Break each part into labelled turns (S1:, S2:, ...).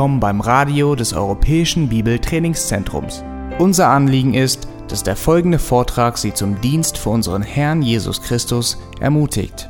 S1: willkommen beim Radio des Europäischen Bibeltrainingszentrums. Unser Anliegen ist, dass der folgende Vortrag Sie zum Dienst für unseren Herrn Jesus Christus ermutigt.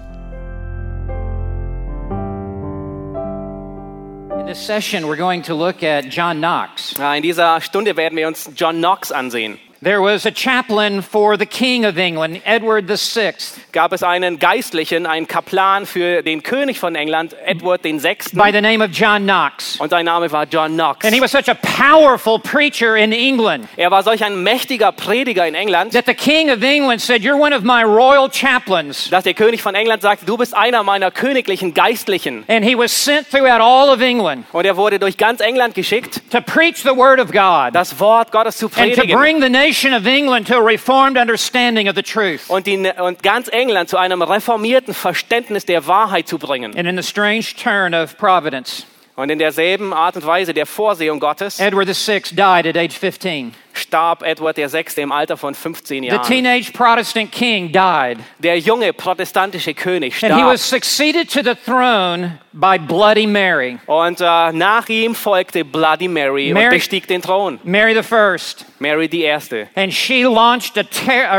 S2: In this session, we're going to look at John Knox.
S3: Ja, In dieser Stunde werden wir uns John Knox ansehen.
S2: There was a chaplain for the King of England, Edward VI.
S3: Gab es einen Geistlichen, einen Kaplan für den König von England, Edward VI.
S2: by the name of John Knox.
S3: Und sein Name war John Knox.
S2: And he was such a powerful preacher in England
S3: Er war solch ein mächtiger Prediger in England,
S2: that the King of England said, You're one of my royal chaplains.
S3: dass der König von England sagte, du bist einer meiner königlichen Geistlichen.
S2: And he was sent throughout all of England
S3: Und er wurde durch ganz England geschickt,
S2: to preach the word of God
S3: das Wort Gottes zu
S2: and to
S3: predigen.
S2: bring the nation of England to a reformed understanding of the truth.
S3: Und, die, und ganz England zu einem reformierten Verständnis der Wahrheit zu bringen.
S2: And in the strange turn of providence,
S3: Und in derselben Art und Weise der Vorsehung Gottes
S2: Edward VI died at age 15.
S3: starb Edward VI. im Alter von 15
S2: The
S3: Jahren.
S2: teenage Protestant king died.
S3: Der junge protestantische König
S2: And he was
S3: starb.
S2: succeeded to the throne by Bloody Mary.
S3: Und äh, nach ihm folgte Bloody Mary,
S2: Mary-
S3: und bestieg den Thron.
S2: Mary the First.
S3: Mary die Erste.
S2: And she launched a,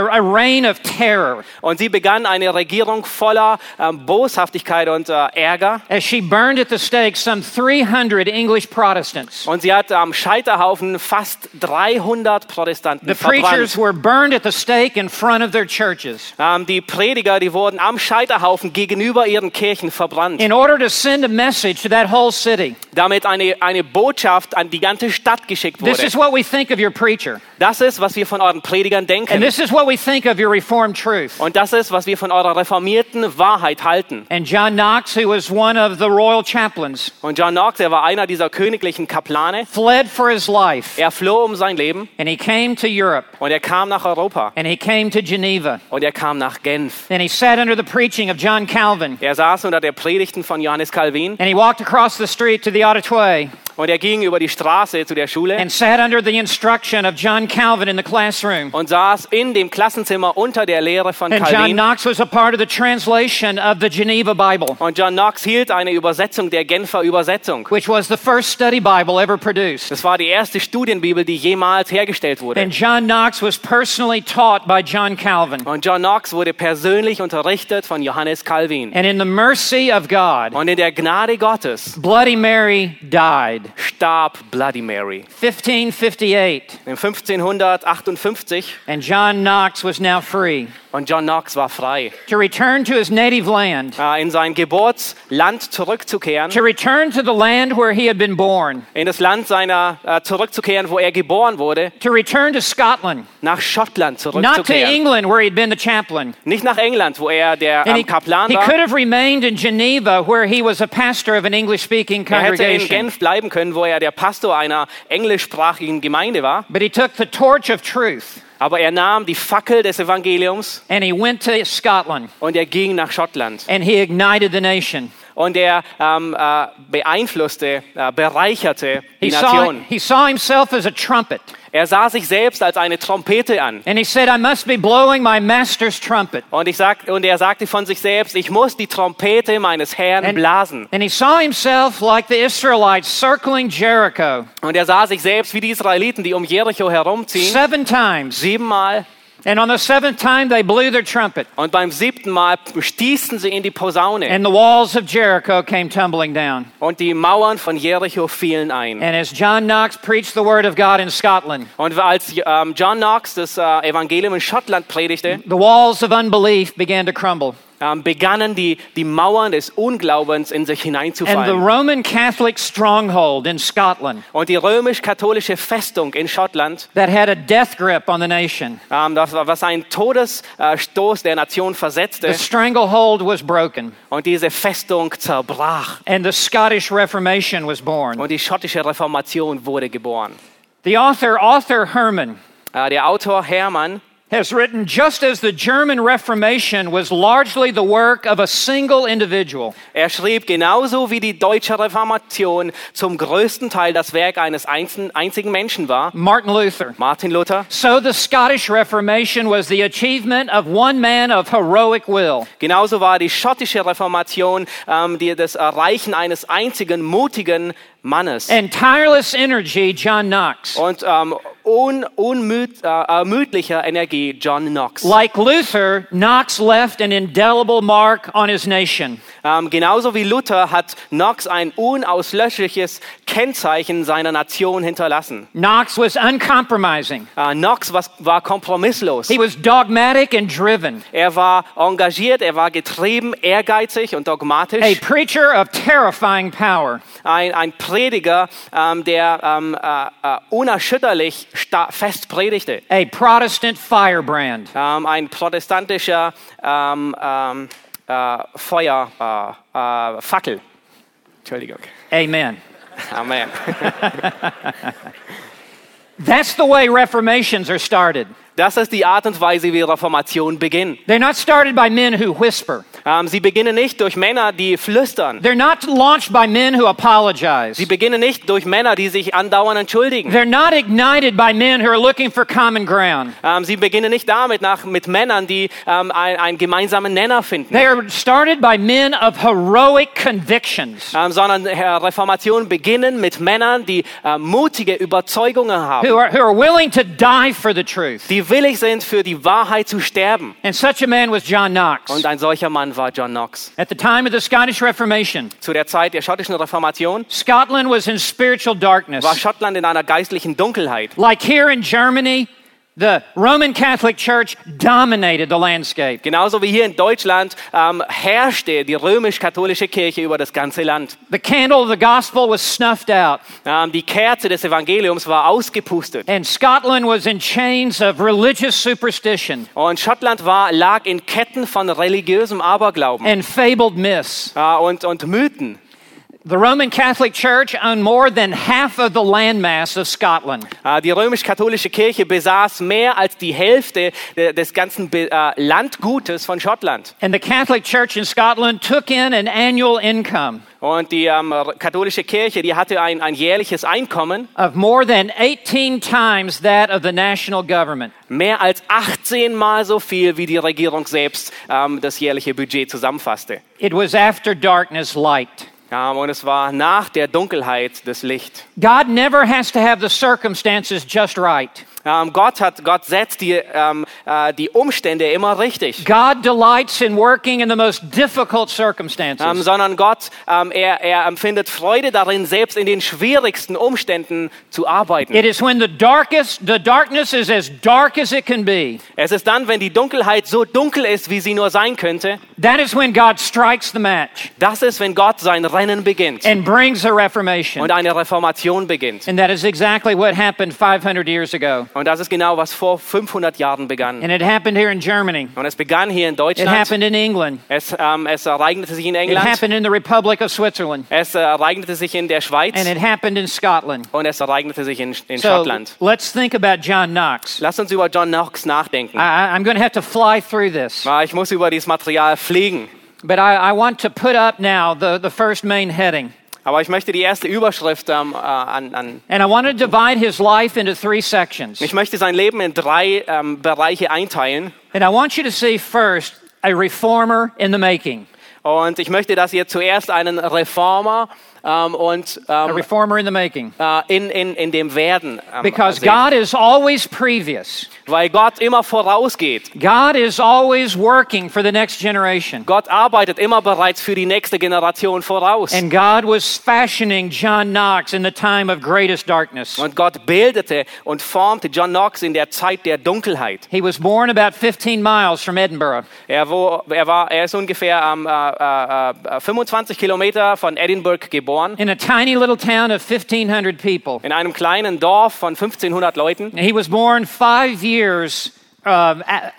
S2: a reign of terror
S3: Und sie begann eine Regierung voller ähm, Boshaftigkeit und äh, Ärger.
S2: as she burned at the stake some 300 English Protestants.
S3: Und sie hat am Scheiterhaufen fast 300 Protestanten
S2: The preachers
S3: verbrannt.
S2: were burned at the stake in front of their churches
S3: Ähm, die Prediger, die wurden am Scheiterhaufen gegenüber ihren Kirchen verbrannt,
S2: in order to send a message to that whole city.
S3: damit eine, eine Botschaft an die ganze Stadt geschickt
S2: This
S3: wurde.
S2: is what we think of your preacher.
S3: Das ist, was wir von euren Predigern
S2: And
S3: denken.
S2: this is what we think of your Reformed truth.
S3: Und das ist, was wir von eurer reformierten Wahrheit halten.
S2: And John Knox, who was one of the royal chaplains,
S3: Und John Knox, er war einer dieser königlichen Kaplane.
S2: fled for his life.
S3: Er floh um sein Leben
S2: And he came to Europe.
S3: und er kam nach Europa
S2: And he came to Geneva.
S3: und er kam nach Genf.
S2: And he sat under the preaching of John Calvin.
S3: Er saß unter der Predigten von Johannes Calvin
S2: And he walked across the street to the Auditoy
S3: und er ging über die Straße zu der Schule
S2: and sat under the instruction of John Calvin in the classroom.
S3: und saß in dem Klassenzimmer unter der Lehre von
S2: And John
S3: Calvin.
S2: Knox was a part of the translation of the Geneva Bible,
S3: Und John Knox hielt eine Übersetzung der Genfer Übersetzung.
S2: which was the first study Bible ever produced.
S3: Das war die erste Studienbibel, die jemals hergestellt wurde.
S2: And John Knox was personally taught by John Calvin.
S3: Und John Knox wurde persönlich unterrichtet von Johannes Calvin.
S2: And in the mercy of God,
S3: Und in der Gnade Gottes
S2: Bloody Mary died.
S3: Starb Bloody Mary.
S2: 1558.
S3: Im 1558
S2: And John Knox was now free
S3: und John Knox war frei,
S2: to return to his native land,
S3: äh, in sein Geburtsland zurückzukehren,
S2: to return to the land where he had been born,
S3: in das Land seiner äh, zurückzukehren, wo er geboren wurde,
S2: to return to Scotland,
S3: nach Schottland
S2: not to
S3: zurückzukehren.
S2: England where he'd been the chaplain.
S3: Nicht nach England, wo er der ähm,
S2: he,
S3: Kaplan
S2: he
S3: war.
S2: could have remained in Geneva where he was a pastor of an English speaking
S3: Er hätte in
S2: congregation.
S3: Genf bleiben können, wo er der Pastor einer englischsprachigen Gemeinde war.
S2: But he took the torch of truth
S3: Aber er nahm die Fackel des Evangeliums
S2: and he went to Scotland
S3: und er ging nach Schottland.
S2: and he ignited the nation.
S3: Und er ähm, äh, beeinflusste, äh, bereicherte die
S2: He saw,
S3: Nation.
S2: he saw himself as a trumpet
S3: Er sah sich selbst als eine Trompete an.
S2: and he said, I must be blowing my master's trumpet.
S3: Und, ich sag, und er sagte von sich selbst, ich muss die Trompete meines Herrn
S2: And,
S3: blasen.
S2: and he saw himself like the Israelites circling Jericho
S3: Und er sah sich selbst wie die Israeliten, die um Jericho herumziehen.
S2: seven times.
S3: Siebenmal.
S2: And on the seventh time, they blew their trumpet,
S3: Und beim siebten Mal stießen sie in die Posaune.
S2: and the walls of Jericho came tumbling down.
S3: Und die Mauern von Jericho fielen ein.
S2: And as John Knox preached the word of God in Scotland,
S3: Und als ähm, John Knox das äh, Evangelium in Schottland predigte,
S2: the walls of unbelief began to crumble.
S3: Ähm, begannen die, die Mauern des Unglaubens in sich
S2: And the
S3: hineinzufallen.
S2: Roman Catholic stronghold in Scotland
S3: Und die römisch-katholische Festung in Schottland,
S2: that had a death grip on the nation,
S3: ähm, das war, was einen Todesstoß der Nation versetzte,
S2: the stranglehold was broken,
S3: und diese Festung zerbrach.
S2: and the Scottish Reformation was born.
S3: Und die schottische Reformation wurde geboren.
S2: The author, Arthur Herman,
S3: Äh, der Autor Hermann
S2: has written just as the German Reformation was largely the work of a single individual,
S3: Er schrieb genauso wie die deutsche Reformation zum größten Teil das Werk eines einzelnen, einzigen Menschen war,
S2: Martin Luther.
S3: Martin Luther.
S2: So the Scottish Reformation was the achievement of one man of heroic will.
S3: Genauso war die schottische Reformation ähm, die, das Erreichen eines einzigen mutigen Mannes.
S2: and tireless energy, John Knox.
S3: Und ähm, un, unmüd, äh, ermüdlicher Energie John Knox.
S2: Like Luther, Knox left an indelible mark on his nation.
S3: Ähm, genauso wie Luther hat Knox ein unauslöschliches Kennzeichen seiner Nation hinterlassen.
S2: Knox was uncompromising.
S3: Äh, Knox was, war kompromisslos.
S2: He was dogmatic and driven,
S3: Er war engagiert, er war getrieben, ehrgeizig und
S2: a
S3: dogmatisch.
S2: preacher of terrifying power.
S3: Ein, ein Prediger, ähm, der ähm, äh, äh, unerschütterlich fest predigte.
S2: a Protestant firebrand.
S3: Ähm, ein protestantischer ähm, ähm, äh, Feuer, äh, äh, Entschuldigung.
S2: Amen.
S3: Amen.
S2: That's the way reformations are started.
S3: Das ist die Art und Weise, wie Reformation beginnt.
S2: They're not started by men who whisper.
S3: Ähm, sie beginnen nicht durch Männer, die flüstern.
S2: They're not launched by men who apologize.
S3: Sie beginnen nicht durch Männer, die sich andauernd entschuldigen.
S2: They're not ignited by men who are looking for common ground.
S3: Ähm, sie beginnen nicht damit nach, mit Männern, die ähm, ein- einen gemeinsamen Nenner finden.
S2: They are started by men of heroic convictions
S3: sondern äh, Reformation beginnen mit Männern, die äh, mutige Überzeugungen haben,
S2: who are, who are willing to die for the truth.
S3: die willig sind, für die Wahrheit zu sterben.
S2: And such a man was John Knox.
S3: Und ein solcher Mann war John Knox.
S2: At the time of the Scottish Reformation,
S3: Zu der Zeit der schottischen Reformation
S2: Scotland was in spiritual darkness.
S3: war Schottland in einer geistlichen Dunkelheit.
S2: Like here in Germany, the Roman Catholic Church dominated the landscape.
S3: Genauso wie hier in Deutschland ähm, herrschte die römisch-katholische Kirche über das ganze Land.
S2: The candle of the gospel was snuffed out,
S3: Ähm, die Kerze des Evangeliums war ausgepustet.
S2: and Scotland was in chains of religious superstition
S3: Und Schottland war, lag in Ketten von religiösem Aberglauben
S2: and fabled myths.
S3: äh, und, und Mythen.
S2: The Roman Catholic Church owned more than half of the landmass of Scotland.
S3: Äh, Die römisch-katholische Kirche besaß mehr als die Hälfte de- des ganzen äh, Landgutes von Schottland.
S2: And the Catholic Church in Scotland took in an annual income
S3: Und die ähm, katholische Kirche, die hatte ein, ein jährliches Einkommen,
S2: of more than 18 times that of the national government.
S3: mehr als 18 Mal so viel, wie die Regierung selbst ähm, das jährliche Budget zusammenfasste.
S2: It was after darkness light.
S3: Ja, und es war nach der Dunkelheit das Licht.
S2: God never has to have the circumstances just right.
S3: Ähm, Gott, hat, Gott setzt die, ähm, äh, die Umstände immer richtig.
S2: God delights in working in the most difficult circumstances.
S3: Ähm, sondern Gott, er, er empfindet Freude darin, selbst in den schwierigsten Umständen zu arbeiten.
S2: It is when the darkest, the darkness is as dark as it can be.
S3: Es ist dann, wenn die Dunkelheit so dunkel ist, wie sie nur sein könnte,
S2: That is when God strikes the match
S3: das ist, wenn Gott sein Rennen beginnt
S2: and brings a reformation.
S3: und eine Reformation beginnt.
S2: And that is exactly what happened 500 years ago.
S3: Und das ist genau, was vor 500 Jahren begann.
S2: And it happened here in Germany.
S3: Und es begann hier in
S2: It
S3: Deutschland.
S2: happened in England.
S3: Es, ähm, es ereignete sich in
S2: It
S3: England.
S2: happened in the Republic of Switzerland.
S3: Es ereignete sich in der Schweiz.
S2: And it happened in Scotland.
S3: Und es ereignete sich in, in
S2: So
S3: Schottland.
S2: let's think about John Knox.
S3: Lass uns über John Knox nachdenken.
S2: I, I- I'm going to have to fly through this.
S3: Ah, Ich muss über dieses Material fliegen.
S2: But I, I want to put up now the, the first main heading.
S3: Aber ich möchte die erste Überschrift ähm, äh, an, an.
S2: And I want to divide his life into three sections.
S3: Ich möchte sein Leben in drei ähm, Bereiche einteilen.
S2: And I want you to see first a reformer in the making.
S3: Und ich möchte, dass ihr zuerst einen Reformer ähm, und
S2: A
S3: ähm,
S2: reformer in the making.
S3: äh, in, in, in dem Werden ähm,
S2: Because
S3: seht.
S2: God is always previous.
S3: Weil Gott immer vorausgeht.
S2: God is always working for the next generation.
S3: Gott arbeitet immer bereits für die nächste Generation voraus.
S2: And God was fashioning John Knox in the time of greatest darkness.
S3: Und Gott bildete und formte John Knox in der Zeit der Dunkelheit.
S2: He was born about 15 miles from Edinburgh.
S3: Er, wo, er, war, er ist ungefähr ähm, äh, äh, 25 Kilometer von Edinburgh geboren,
S2: in a tiny little town of 1,500 people.
S3: in einem kleinen Dorf von 1500 Leuten.
S2: He was born five years uh,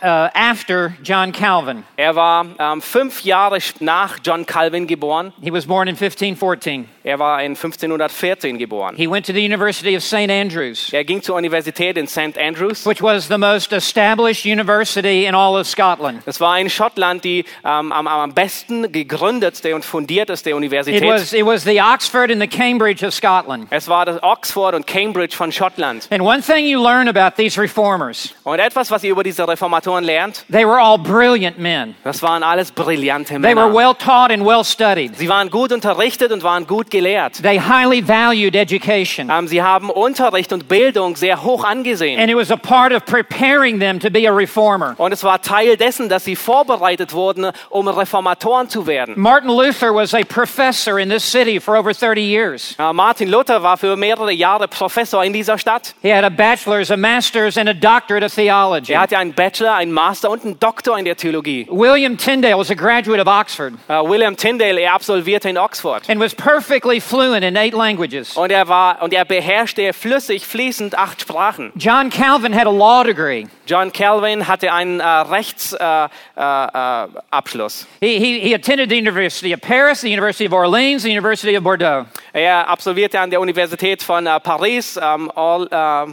S2: uh, after John Calvin.
S3: Er war ähm, fünf Jahre nach John Calvin geboren.
S2: He was born in 1514.
S3: Er war in 1514 geboren.
S2: He went to the University of St. Andrews,
S3: Er ging zur Universität in St. Andrews.
S2: which was the most established university in all of Scotland.
S3: Das war in Schottland die ähm, am, am besten gegründetste und fundierteste
S2: It
S3: Universität.
S2: was, it was the Oxford and the Cambridge of Scotland.
S3: es war das Oxford und Cambridge von Schottland.
S2: And one thing you learn about these reformers
S3: Und etwas, was ihr über diese Reformatoren lernt,
S2: they were all brilliant men.
S3: das waren alles brillante
S2: They were
S3: Männer.
S2: well taught and well studied.
S3: Sie waren gut unterrichtet und waren gut gelehrt.
S2: They highly valued education.
S3: Ähm, Sie haben Unterricht und Bildung sehr hoch angesehen.
S2: And it was a part of preparing them to be a reformer.
S3: Und es war Teil dessen, dass sie vorbereitet wurden, um Reformatoren zu werden.
S2: Martin Luther was a professor in this city for over 30 years.
S3: Äh, Martin Luther war für mehrere Jahre Professor in dieser Stadt.
S2: He had a bachelor's, a master's, and a doctorate of theology.
S3: Er hatte einen Bachelor, einen Master und einen Doktor in der Theologie.
S2: William Tyndale was a graduate of Oxford
S3: Äh, William Tyndale, er absolvierte in Oxford.
S2: and was perfectly fluent in eight languages.
S3: Und er, war, und er beherrschte flüssig, fließend acht Sprachen.
S2: John Calvin had a law degree.
S3: John Calvin hatte einen äh, Rechtsabschluss. Äh, Abschluss.
S2: He, he, he attended the University of Paris, the University of Orleans, the University of Bordeaux.
S3: er absolvierte an der Universität von Paris, ähm, Or, äh,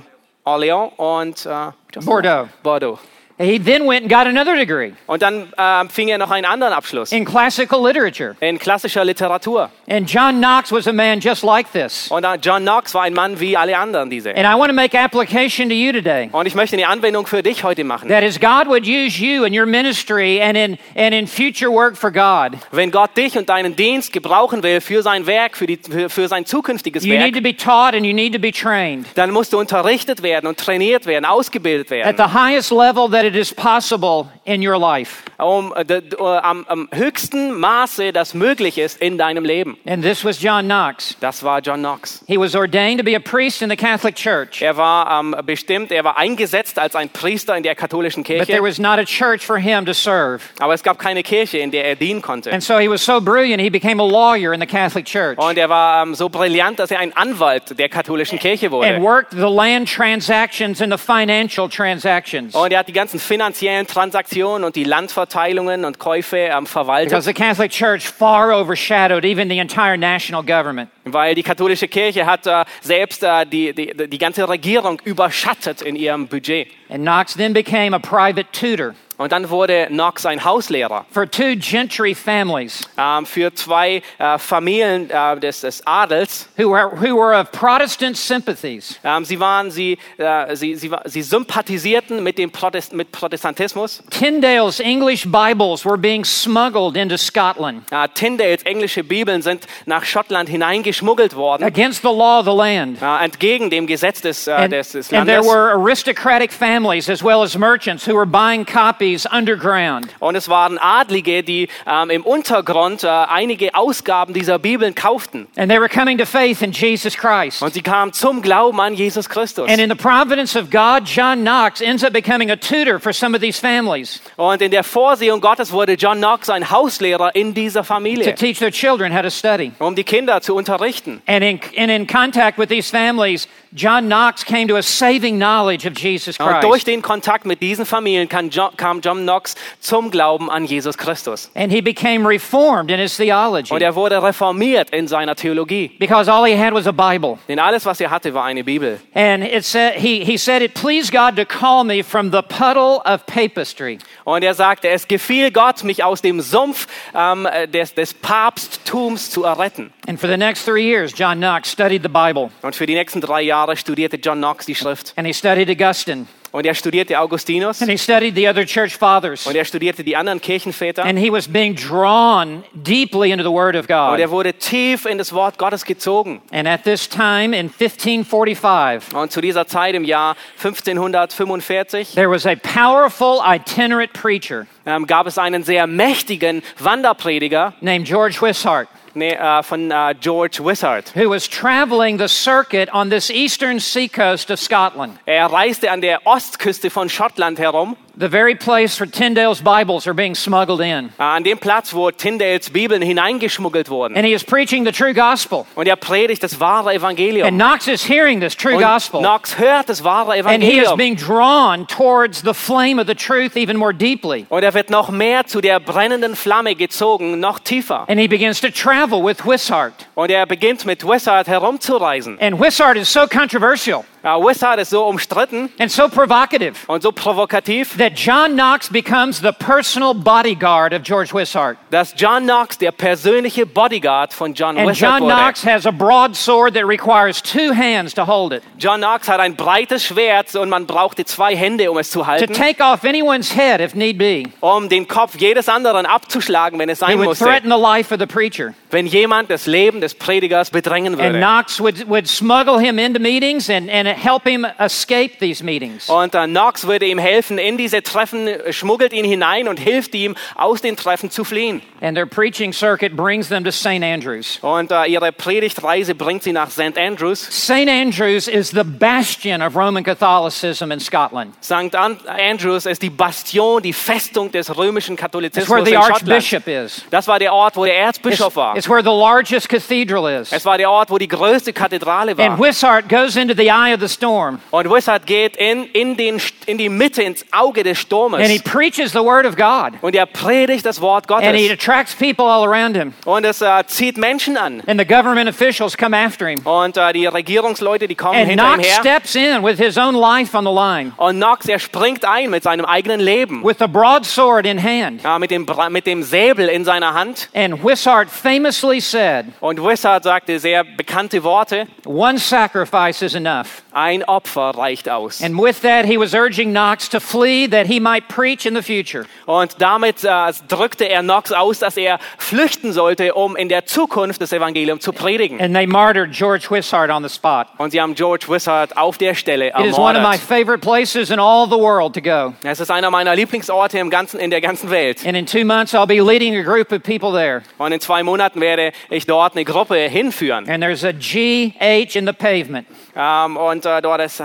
S3: Orléans und äh,
S2: Bordeaux.
S3: Bordeaux.
S2: He then went and got another degree
S3: Und dann ähm, fing er noch einen anderen Abschluss
S2: in classical literature.
S3: in klassischer Literatur.
S2: And John Knox was a man just like this.
S3: Und äh, John Knox war ein Mann wie alle anderen diese.
S2: And I want to make application to you today.
S3: Und ich möchte eine Anwendung für dich heute machen.
S2: That is, God would use you in your ministry and in, and in future work for God.
S3: Wenn Gott dich und deinen Dienst gebrauchen will für sein Werk, für, die, für, für sein zukünftiges
S2: You need
S3: Werk,
S2: to be taught and you need to be trained
S3: dann musst du unterrichtet werden und trainiert werden, ausgebildet
S2: at
S3: werden,
S2: the highest level that it is possible in your life.
S3: um äh, äh, am, am höchsten Maße, das möglich ist in deinem Leben.
S2: And this was John Knox.
S3: Das war John Knox.
S2: He was ordained to be a priest in the Catholic Church,
S3: Er war ähm, bestimmt, er war eingesetzt als ein Priester in der katholischen
S2: but there
S3: Kirche,
S2: was not a church for him to serve.
S3: aber es gab keine Kirche, in der er dienen konnte.
S2: And so he was so brilliant, he became a lawyer in the Catholic Church
S3: Und er war ähm, so brillant, dass er ein Anwalt der katholischen Kirche
S2: and
S3: wurde.
S2: worked the land transactions and the financial transactions.
S3: Und er hat die ganzen finanziellen Transaktionen und die Landverteilungen und Käufe ähm, verwaltet,
S2: Because the Catholic Church far overshadowed even the entire national government.
S3: weil die katholische Kirche hat äh, selbst äh, die, die, die ganze Regierung überschattet in ihrem Budget.
S2: And Knox then became a private tutor
S3: Und dann wurde Knox ein Hauslehrer
S2: for two gentry families
S3: ähm, für zwei äh, Familien äh, des, des Adels.
S2: who were, who were of Protestant sympathies.
S3: Ähm, sie, waren, sie, äh, sie, sie, sie sympathisierten mit dem Protest, mit Protestantismus.
S2: Tyndale's English Bibles were being smuggled into Scotland
S3: Tyndales englische Bibeln sind nach Schottland hineingeschmuggelt worden,
S2: against the law of the land.
S3: entgegen dem Gesetz des,
S2: And,
S3: des, des
S2: and there
S3: Landes.
S2: were aristocratic families as well as merchants who were buying copies underground.
S3: Und es waren Adlige, die ähm, im Untergrund äh, einige Ausgaben dieser Bibeln kauften.
S2: And they were coming to faith in Jesus Christ.
S3: Und sie kamen zum Glauben an Jesus Christus.
S2: And in the providence of God, John Knox ends up becoming a tutor for some of these families
S3: Und in der Vorsehung Gottes wurde John Knox ein Hauslehrer in dieser
S2: to
S3: Familie,
S2: teach their children how to study.
S3: um die Kinder zu unterrichten.
S2: And in, and in contact with these families, John Knox came to a saving knowledge of Jesus
S3: Und durch
S2: Christ.
S3: den Kontakt mit diesen Familien kam John Knox zum Glauben an Jesus Christus.
S2: And he became reformed in his theology
S3: Und er wurde reformiert in seiner Theologie.
S2: because all he had was a Bible.
S3: Denn alles, was er hatte, war eine Bibel.
S2: And it said, he, he said, It pleased God to call me from the puddle of papistry.
S3: Und er sagte, es gefiel Gott, mich aus dem Sumpf ähm, des, des Papsttums zu erretten.
S2: And for the next three years, John Knox studied the Bible.
S3: Und für die nächsten drei Jahre studierte John Knox die Schrift.
S2: And he studied Augustine.
S3: Und er studierte Augustinus.
S2: And he studied the other church fathers.
S3: Und er studierte die anderen Kirchenväter.
S2: And he was being drawn deeply into the Word of
S3: Und er
S2: God.
S3: wurde tief in das Wort Gottes gezogen.
S2: And at this time, in 1545,
S3: Und zu dieser Zeit im Jahr 1545
S2: there was a powerful itinerant preacher
S3: ähm, gab es einen sehr mächtigen Wanderprediger
S2: named George Wishart
S3: nee, äh, von äh, George Wishart.
S2: who was traveling the circuit on this eastern seacoast of Scotland,
S3: Er reiste an der Ostküste von Schottland herum,
S2: the very place where Tyndale's Bibles are being smuggled in.
S3: äh, an dem Platz, wo Tyndales Bibeln hineingeschmuggelt wurden.
S2: And he is preaching the true gospel.
S3: Und er predigt das wahre
S2: And
S3: Evangelium.
S2: Knox is hearing this true
S3: Und
S2: gospel.
S3: Knox hört das wahre
S2: And he is
S3: Evangelium.
S2: being drawn towards the flame of the truth even more deeply.
S3: Und er wird noch mehr zu der brennenden Flamme gezogen, noch tiefer.
S2: And he begins to travel with Wishart.
S3: Und er beginnt mit Wishart herumzureisen.
S2: And Wishart is so controversial
S3: Ja, Wishart ist so umstritten
S2: and so provocative
S3: und so provokativ,
S2: that John Knox becomes the personal bodyguard of George Wishart.
S3: dass John Knox der persönliche Bodyguard von John
S2: And
S3: Wishart
S2: John
S3: wurde.
S2: Knox has a broadsword that requires two hands to hold it.
S3: John Knox hat ein breites Schwert und man brauchte zwei Hände, um es zu
S2: To
S3: halten,
S2: take off anyone's head if need be.
S3: um den Kopf jedes anderen abzuschlagen, wenn es sein
S2: would
S3: musste,
S2: threaten the life of the preacher.
S3: wenn jemand das Leben des Predigers bedrängen
S2: And
S3: würde.
S2: Knox would, would smuggle him into meetings and, and help him escape these meetings.
S3: Und äh, Knox würde ihm helfen in diese Treffen, äh, schmuggelt ihn hinein und hilft ihm, aus den Treffen zu fliehen.
S2: And their preaching circuit brings them to St. Andrews.
S3: Und äh, ihre Predigtreise bringt sie nach St. Andrews.
S2: St. Andrews is the bastion of Roman Catholicism in Scotland.
S3: St. An- Andrews ist die Bastion, die Festung des römischen
S2: It's
S3: Katholizismus
S2: where the
S3: in Schottland.
S2: archbishop is.
S3: Das war der Ort, wo der
S2: It's,
S3: Erzbischof war.
S2: it's where the largest cathedral is.
S3: Es war der Ort, wo die größte Kathedrale
S2: And
S3: war.
S2: Wishart goes into the eye of the storm
S3: Und Wishart geht in, in, den, in die Mitte, ins Auge des Sturmes.
S2: and he preaches the word of God.
S3: Und er predigt das Wort
S2: And he
S3: Gottes.
S2: attracts people all around him.
S3: Und es äh, zieht Menschen an.
S2: And the government officials come after him.
S3: Und äh, die Regierungsleute, die kommen
S2: And
S3: hinter ihm her.
S2: steps in with his own life on the line,
S3: Und Knox, er springt ein mit seinem eigenen Leben.
S2: with the broadsword in hand.
S3: Ja, mit, dem, mit dem Säbel in seiner Hand.
S2: And Wishart famously said,
S3: Und Wishart sagte sehr bekannte Worte.
S2: One sacrifice is enough.
S3: Ein Opfer reicht aus.
S2: And with that, he was urging Knox to flee that he might preach in the future.
S3: Und damit äh, drückte er Knox aus, dass er flüchten sollte, um in der Zukunft das Evangelium zu predigen.
S2: And they martyred George Wishart on the spot.
S3: Und sie haben George Wishart auf der Stelle
S2: It is one of my
S3: ermordet.
S2: favorite places in all the world to go.
S3: Es ist einer meiner Lieblingsorte im ganzen, in der ganzen Welt.
S2: And in two months, I'll be leading a group of people there.
S3: Und in zwei Monaten werde ich dort eine Gruppe hinführen.
S2: And there's a GH in the pavement.
S3: Ähm, und äh, dort ist...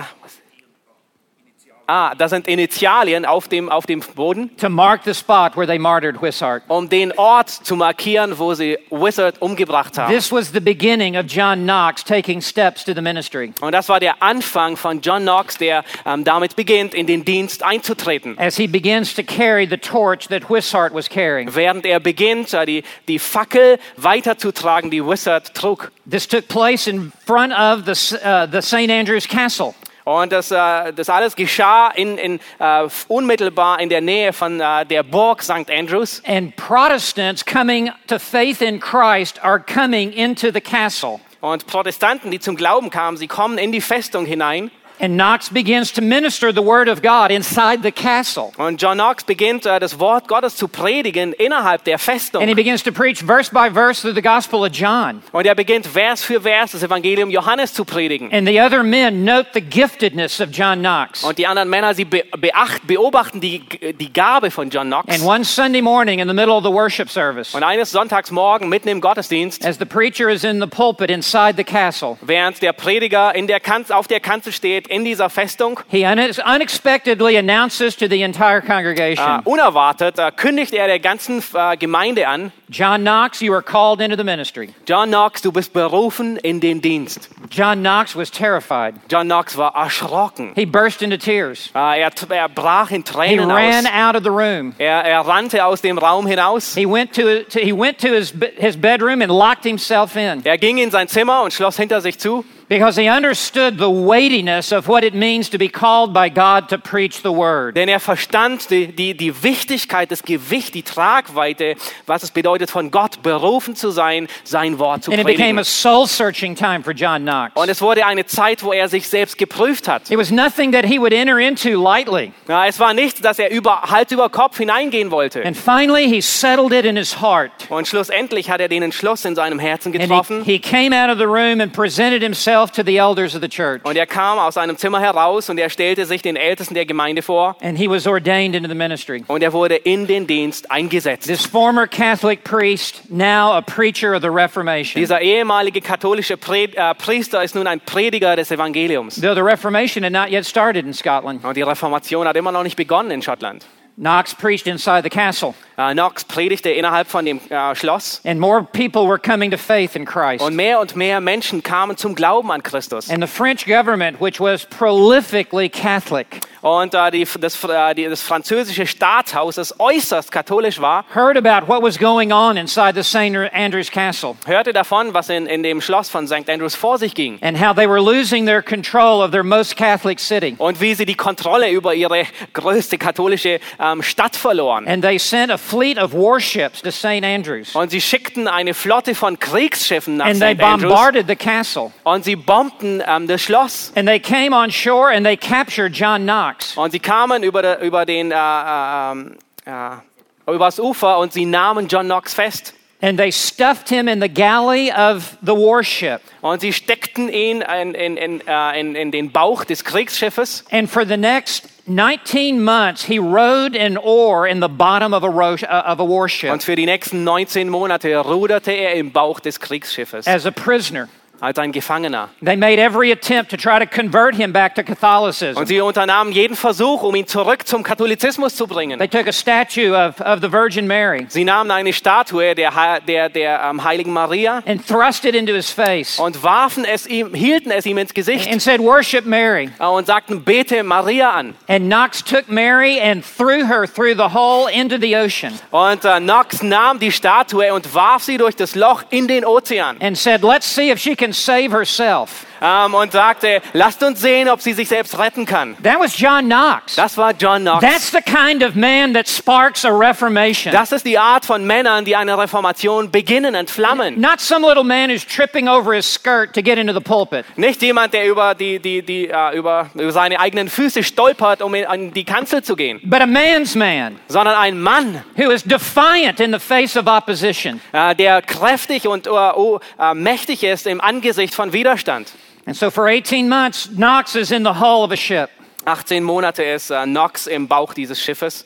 S3: Ah, das sind Initialien auf dem, auf dem Boden,
S2: to mark the spot where they martyred Wishart.
S3: um den Ort zu markieren, wo sie Wizard umgebracht haben.
S2: This was the beginning of John Knox taking steps to the ministry.
S3: Und das war der Anfang von John Knox, der ähm, damit beginnt, in den Dienst einzutreten.
S2: As he begins to carry the torch that Wishart was carrying.
S3: Während er beginnt, äh, die, die Fackel weiterzutragen, die Wizard trug.
S2: This took place in front of the, uh, the St. Andrew's Castle.
S3: Und das, äh, das alles geschah in, in, äh, unmittelbar in der Nähe von äh, der Burg St. Andrews.
S2: And Protestants coming to faith in Christ are coming into the castle.
S3: Und Protestanten, die zum Glauben kamen, sie kommen in die Festung hinein.
S2: And Knox begins to minister the word of God inside the castle.
S3: Und John Knox beginnt, äh, das Wort Gottes zu predigen innerhalb der
S2: And he
S3: Festung.
S2: begins to preach verse by verse through the Gospel of John.
S3: Und er beginnt Vers für Vers das Evangelium Johannes zu predigen.
S2: And the other men note the giftedness of John Knox.
S3: Und die anderen Männer, sie be beacht, beobachten die, die Gabe von John Knox.
S2: And one Sunday morning in the middle of the worship service,
S3: Und eines Sonntagsmorgen mitten im Gottesdienst,
S2: as the preacher is in the pulpit inside the castle,
S3: während der Prediger in der Kanz, auf der Kanzel steht, in dieser Festung,
S2: he un- unexpectedly announces to the entire congregation
S3: unerwartet, äh, kündigt er der ganzen äh, Gemeinde an,
S2: John Knox, you are called into the ministry.
S3: John Knox, du bist berufen in den Dienst.
S2: John Knox was terrified.
S3: John Knox war erschrocken.
S2: He burst into tears.
S3: Äh, er, er brach in
S2: He
S3: Tränen
S2: ran
S3: aus.
S2: out of the room.
S3: Er, er rannte aus dem Raum hinaus.
S2: He went to, to, he went to his, his bedroom and locked himself in
S3: Er ging in sein Zimmer und schloss hinter sich zu,
S2: because he understood the weightiness of what it means to be called by God to preach the word.
S3: denn er verstand die, die, die Wichtigkeit, das Gewicht, die Tragweite, was es bedeutet, von Gott berufen zu sein, sein Wort zu
S2: And it became
S3: predigen.
S2: a soul searching time for John Knox.
S3: Und es wurde eine Zeit, wo er sich selbst geprüft hat.
S2: It was nothing that he would enter into lightly.
S3: Ja, es war nichts, dass er über, Hals über Kopf hineingehen wollte.
S2: And finally, he settled it in his heart.
S3: Und schlussendlich hat er den Entschluss in seinem Herzen
S2: And he,
S3: getroffen.
S2: he came out of the room and presented himself to the elders of the church.
S3: Und er kam aus seinem Zimmer heraus und er stellte sich den Ältesten der Gemeinde vor.
S2: And he was ordained into the ministry.
S3: Und er wurde in den Dienst eingesetzt.
S2: This former Catholic priest, now a preacher of the Reformation.
S3: Dieser ehemalige katholische äh, Priester ist nun ein Prediger des Evangeliums.
S2: Though the Reformation had not yet started in Scotland.
S3: Und die Reformation hat immer noch nicht begonnen in Schottland.
S2: Knox preached inside the castle,
S3: Äh, Knox predigte innerhalb von dem äh, Schloss.
S2: and more people were coming to faith in Christ.
S3: Und mehr und mehr Menschen kamen zum Glauben an Christus.
S2: And the French government, which was prolifically Catholic,
S3: Und äh, die, das, äh, die, das französische Staatshaus, das äußerst katholisch war,
S2: heard about what was going on inside the St. Andrews Castle
S3: hörte davon, was in, in dem Schloss von St. Andrews vor sich ging.
S2: and how they were losing their control of their most Catholic city.
S3: Und wie sie die Kontrolle über ihre größte katholische ähm, Stadt verloren.
S2: And they sent a fleet of warships to St. Andrews.
S3: Und sie schickten eine Flotte von Kriegsschiffen nach
S2: And they
S3: St. Andrews.
S2: bombarded the castle.
S3: Und sie bombten ähm, das Schloss.
S2: And they came on shore and they captured John Knox.
S3: Und sie kamen über, über den äh, äh, ähm, äh, übers Ufer und sie nahmen John Knox fest.
S2: And they stuffed him in the galley of the warship.
S3: Und sie steckten ihn in, in, in, äh, in, in den Bauch des Kriegsschiffes.
S2: And for the next 19 months, he rowed an oar in the bottom of a, ro- uh, of a warship
S3: Und für die nächsten 19 Monate ruderte er im Bauch des Kriegsschiffes
S2: as a prisoner.
S3: Als ein Gefangener.
S2: They made every attempt to try to convert him back to Catholicism.
S3: Und sie unternahmen jeden Versuch, um ihn zurück zum Katholizismus zu bringen.
S2: They took a statue of, of the Virgin Mary
S3: Sie nahmen eine Statue der, der, der ähm, heiligen Maria
S2: and thrust it into his face
S3: und warfen es ihm, hielten es ihm ins Gesicht
S2: and said, Worship Mary.
S3: äh, und sagten, bete Maria an.
S2: And Knox took Mary and threw her through the hole into the ocean
S3: Und äh, Knox nahm die Statue und warf sie durch das Loch in den Ozean
S2: and said, Let's see if she can save herself.
S3: Ähm, und sagte, lasst uns sehen, ob sie sich selbst retten kann.
S2: That was John Knox.
S3: Das war John Knox.
S2: That's the kind of man that sparks a reformation.
S3: Das ist die Art von Männern, die eine Reformation beginnen, entflammen.
S2: Not some little man who's tripping over his skirt to get into the pulpit.
S3: Nicht jemand, der über, die, die, die, äh, über, über seine eigenen Füße stolpert, um in, an die Kanzel zu gehen,
S2: but a man's man
S3: sondern ein Mann,
S2: who is defiant in the face of opposition.
S3: äh, der kräftig und äh, mächtig ist im Angesicht von Widerstand.
S2: And so for 18 months, Knox is in the hull of a ship.
S3: 18 Monate ist äh, Knox im Bauch dieses Schiffes.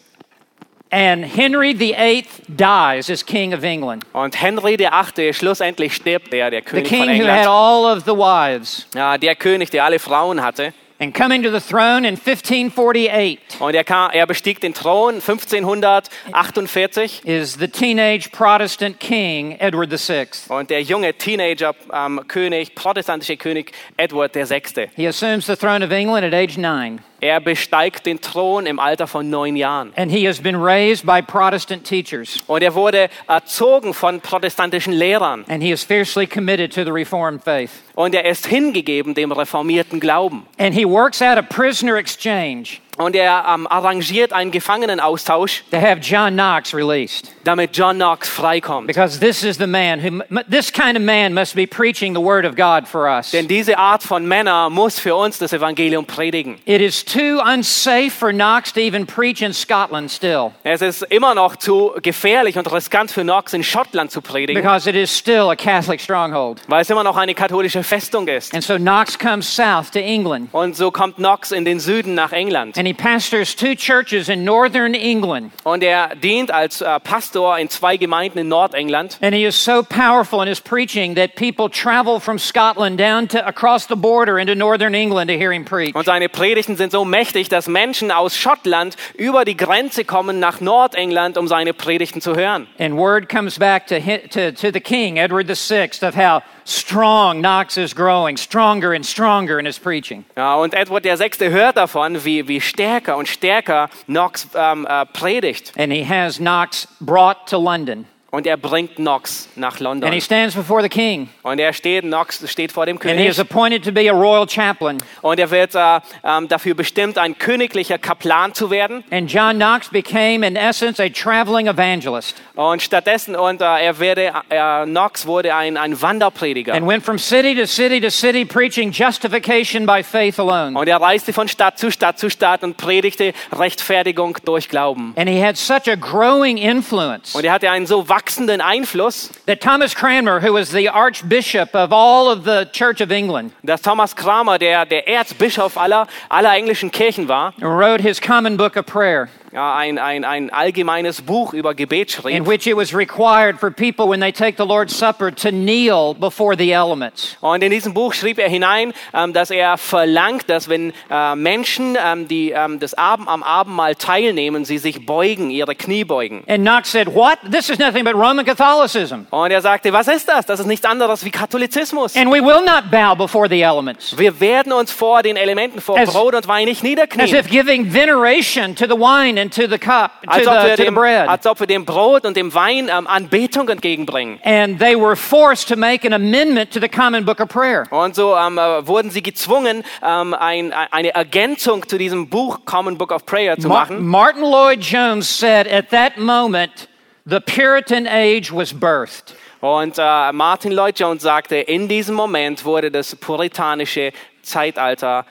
S2: And Henry VIII dies as King of England,
S3: Und Henry der Achte, schlussendlich stirbt er, der
S2: the
S3: König von
S2: king who had all of the wives.
S3: Ja, der König, der alle Frauen hatte.
S2: And coming to the throne in 1548
S3: Und er, kam, er bestieg den Thron 1548.
S2: is the teenage Protestant king, Edward VI.
S3: Und der junge Teenager-König, protestantische König Edward VI.
S2: He assumes the throne of England at age nine,
S3: Er besteigt den Thron im Alter von neun Jahren.
S2: and he has been raised by Protestant teachers,
S3: Und er wurde erzogen von protestantischen Lehrern.
S2: and he is fiercely committed to the Reformed faith.
S3: Und er ist hingegeben dem reformierten Glauben.
S2: And he works out a prisoner exchange
S3: Und er ähm, arrangiert einen Gefangenenaustausch,
S2: to have John Knox released.
S3: damit John Knox freikommt.
S2: Because this is the man who, this kind of man must be preaching the word of God for us.
S3: Denn diese Art von Männer muss für uns das Evangelium predigen.
S2: It is too unsafe for Knox to even preach in Scotland still,
S3: Es ist immer noch zu gefährlich und riskant für Knox in Schottland zu predigen,
S2: because it is still a Catholic stronghold.
S3: weil es immer noch eine katholische Festung ist.
S2: And so Knox comes south to England,
S3: Und so kommt Knox in den Süden nach England.
S2: and he pastors two churches in northern England.
S3: Und er dient als äh, Pastor in zwei Gemeinden in Nordengland.
S2: And he is so powerful in his preaching that people travel from Scotland down to across the border into northern England to hear him preach.
S3: Und seine Predigten sind so mächtig, dass Menschen aus Schottland über die Grenze kommen nach Nordengland, um seine Predigten zu hören.
S2: And word comes back to, to, to the king, Edward VI, of how strong Knox is growing, stronger and stronger in his preaching.
S3: Ja, und Edward VI. hört davon, wie, wie stärker und stärker Knox ähm, äh, predigt.
S2: And he has Knox brought to London.
S3: Und er bringt Knox nach
S2: And he
S3: London.
S2: stands before the king.
S3: Und er steht, Knox steht vor dem
S2: And he
S3: König.
S2: is appointed to be a royal chaplain.
S3: Und er wird äh, ähm, dafür bestimmt, ein königlicher Kaplan zu werden.
S2: And John Knox became, in essence, a traveling evangelist
S3: Und stattdessen, und äh, er werde, äh, Knox wurde ein, ein Wanderprediger.
S2: and went from city to city to city preaching justification by faith alone.
S3: Und er reiste von Stadt zu Stadt zu Stadt und predigte Rechtfertigung durch Glauben.
S2: And he had such a growing influence
S3: Und er hatte einen so wachsenden Einfluss,
S2: that Thomas Cranmer, who was the archbishop of all of the Church of England,
S3: dass Thomas Kramer, der, der Erzbischof aller, aller englischen Kirchen war,
S2: wrote his common book of prayer.
S3: Ein, ein, ein allgemeines Buch über Gebet schrieb.
S2: in which it was required for people when they take the Lord's Supper to kneel before the elements.
S3: Und in diesem Buch schrieb er hinein, ähm, dass er verlangt, dass wenn äh, Menschen, ähm, die ähm, das Abend, am Abendmahl teilnehmen, sie sich beugen, ihre Knie beugen.
S2: And Knox said, What? This is nothing but Roman Catholicism.
S3: Und er sagte, was ist das? Das ist nichts anderes wie Katholizismus.
S2: And we will not bow before the elements.
S3: Wir werden uns vor den Elementen, vor
S2: As-
S3: Brot und Wein nicht
S2: As
S3: niederknien.
S2: if giving veneration to the wine and to the cup, to
S3: Als ob,
S2: the,
S3: dem,
S2: bread.
S3: als ob wir dem Brot und dem Wein ähm, Anbetung entgegenbringen.
S2: And they were forced to make an amendment to the Common Book of Prayer.
S3: Und so ähm, äh, wurden sie gezwungen, ähm, ein, eine Ergänzung zu diesem Buch Common Book of Prayer zu
S2: Ma-
S3: machen.
S2: Martin Lloyd Jones said at that moment, the Puritan age was birthed.
S3: Und äh, Martin Lloyd Jones sagte, in diesem Moment wurde das puritanische Zeitalter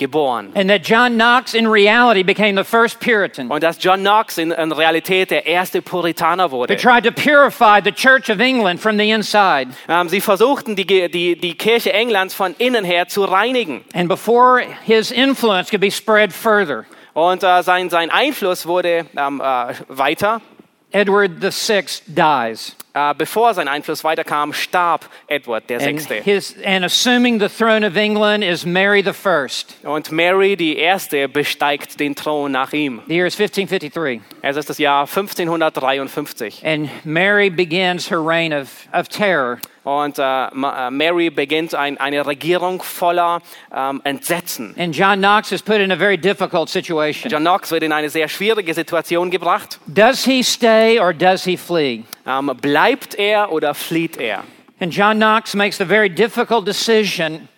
S3: geboren.
S2: And that John Knox, in reality, became the first Puritan
S3: Und dass John Knox in, in Realität der erste Puritaner wurde.
S2: tried to purify the Church of England from the inside.
S3: Ähm, sie versuchten, die, die, die Kirche Englands von innen her zu reinigen.
S2: And before his influence could be spread further,
S3: Und äh, sein, sein Einfluss wurde ähm, äh, weiter.
S2: Edward VI dies.
S3: Äh, bevor sein Einfluss weiterkam, starb Edward der
S2: And,
S3: Sechste.
S2: his, and assuming the throne of England is Mary I.
S3: Und Mary, die Erste, besteigt den Thron nach ihm.
S2: The year is 1553.
S3: Es ist das Jahr 1553.
S2: And Mary begins her reign of, of terror.
S3: Und äh, Mary beginnt ein, eine Regierung voller ähm, Entsetzen.
S2: And John Knox is put in a very difficult situation.
S3: John Knox wird in eine sehr schwierige Situation gebracht.
S2: Does he stay or does he flee?
S3: Ähm, bleibt er oder flieht er?
S2: And John Knox makes the very difficult decision.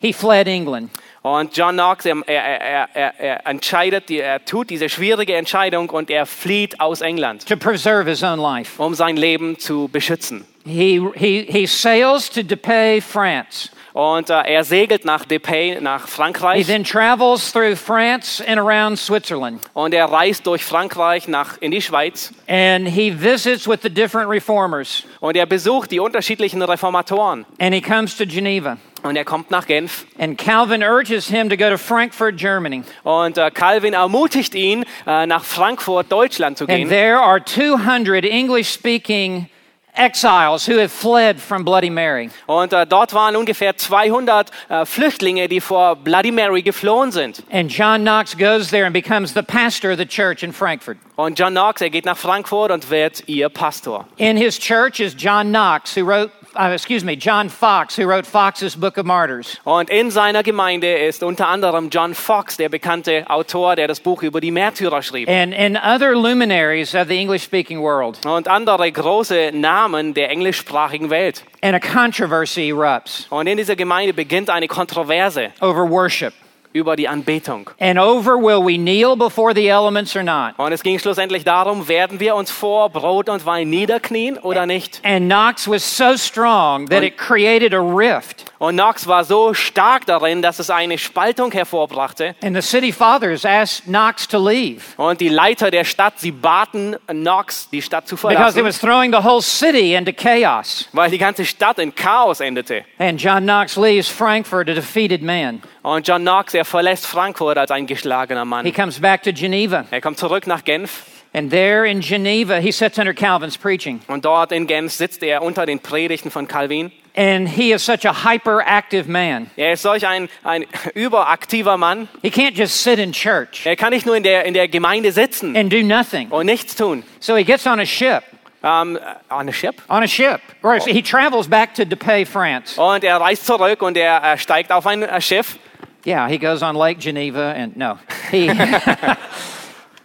S2: He fled England.
S3: Und John Knox, er, er, er, er, entscheidet, er tut diese schwierige Entscheidung und er flieht aus England,
S2: to preserve his own life.
S3: um sein Leben zu beschützen.
S2: He, he, he sails to Depay, France.
S3: Und äh, er segelt nach Depay, nach
S2: He
S3: Frankreich.
S2: then travels through France and around Switzerland.
S3: Und er reist durch Frankreich nach, in die Schweiz.
S2: And he visits with the different reformers.
S3: Und er besucht die unterschiedlichen Reformatoren.
S2: And he comes to Geneva.
S3: Und er kommt nach Genf.
S2: And Calvin urges him to go to Frankfurt, Germany.
S3: Und äh, Calvin ermutigt ihn, äh, nach Frankfurt, Deutschland zu
S2: And
S3: gehen.
S2: there are 200 English speaking exiles who have fled from Bloody Mary.
S3: Und äh, dort waren ungefähr 200 äh, Flüchtlinge, die vor Bloody Mary geflohen sind.
S2: And John Knox goes there and becomes the pastor of the church in Frankfurt.
S3: Und John Knox, er geht nach Frankfurt und wird ihr Pastor.
S2: In his church is John Knox, who wrote, uh, excuse me, John Fox, who wrote Fox's Book of Martyrs.
S3: Und in seiner Gemeinde ist unter anderem John Fox, der bekannte Autor, der das Buch über die Märtyrer schrieb.
S2: And, and other luminaries of the English speaking world.
S3: Und andere große Namen der englischsprachigen Welt.
S2: And a controversy erupts
S3: Und in dieser Gemeinde beginnt eine Kontroverse
S2: over worship
S3: über die Anbetung.
S2: and over will we kneel before the elements or not.
S3: Und es ging schlussendlich darum, werden wir uns vor Brot und Wein niederknien oder nicht?
S2: And Knox was so strong that it created a rift.
S3: Und Knox war so stark darin, dass es eine Spaltung hervorbrachte.
S2: And the city fathers asked Knox to leave
S3: Und die Leiter der Stadt, sie baten Knox, die Stadt zu
S2: because it
S3: verlassen,
S2: was throwing the whole city into chaos.
S3: weil die ganze Stadt in Chaos endete.
S2: And John Knox leaves Frankfurt a defeated man.
S3: Und John Knox, er verlässt Frankfurt als ein geschlagener
S2: He
S3: Mann.
S2: comes back to Geneva.
S3: Er kommt zurück nach Genf
S2: And there in Geneva, he sits under Calvin's preaching.
S3: und dort in Genf sitzt er unter den Predigten von Calvin.
S2: And he is such a hyperactive man.
S3: Er ist solch ein, ein überaktiver Mann.
S2: He can't just sit in church
S3: Er kann nicht nur in der, in der Gemeinde sitzen
S2: and do nothing.
S3: und nichts tun.
S2: So he gets on a ship,
S3: Ähm, on a ship.
S2: on a ship. Or he travels back to Depay, France.
S3: Und er reist zurück und er äh, steigt auf ein äh, Schiff.
S2: Yeah, he goes on Lake Geneva and no. He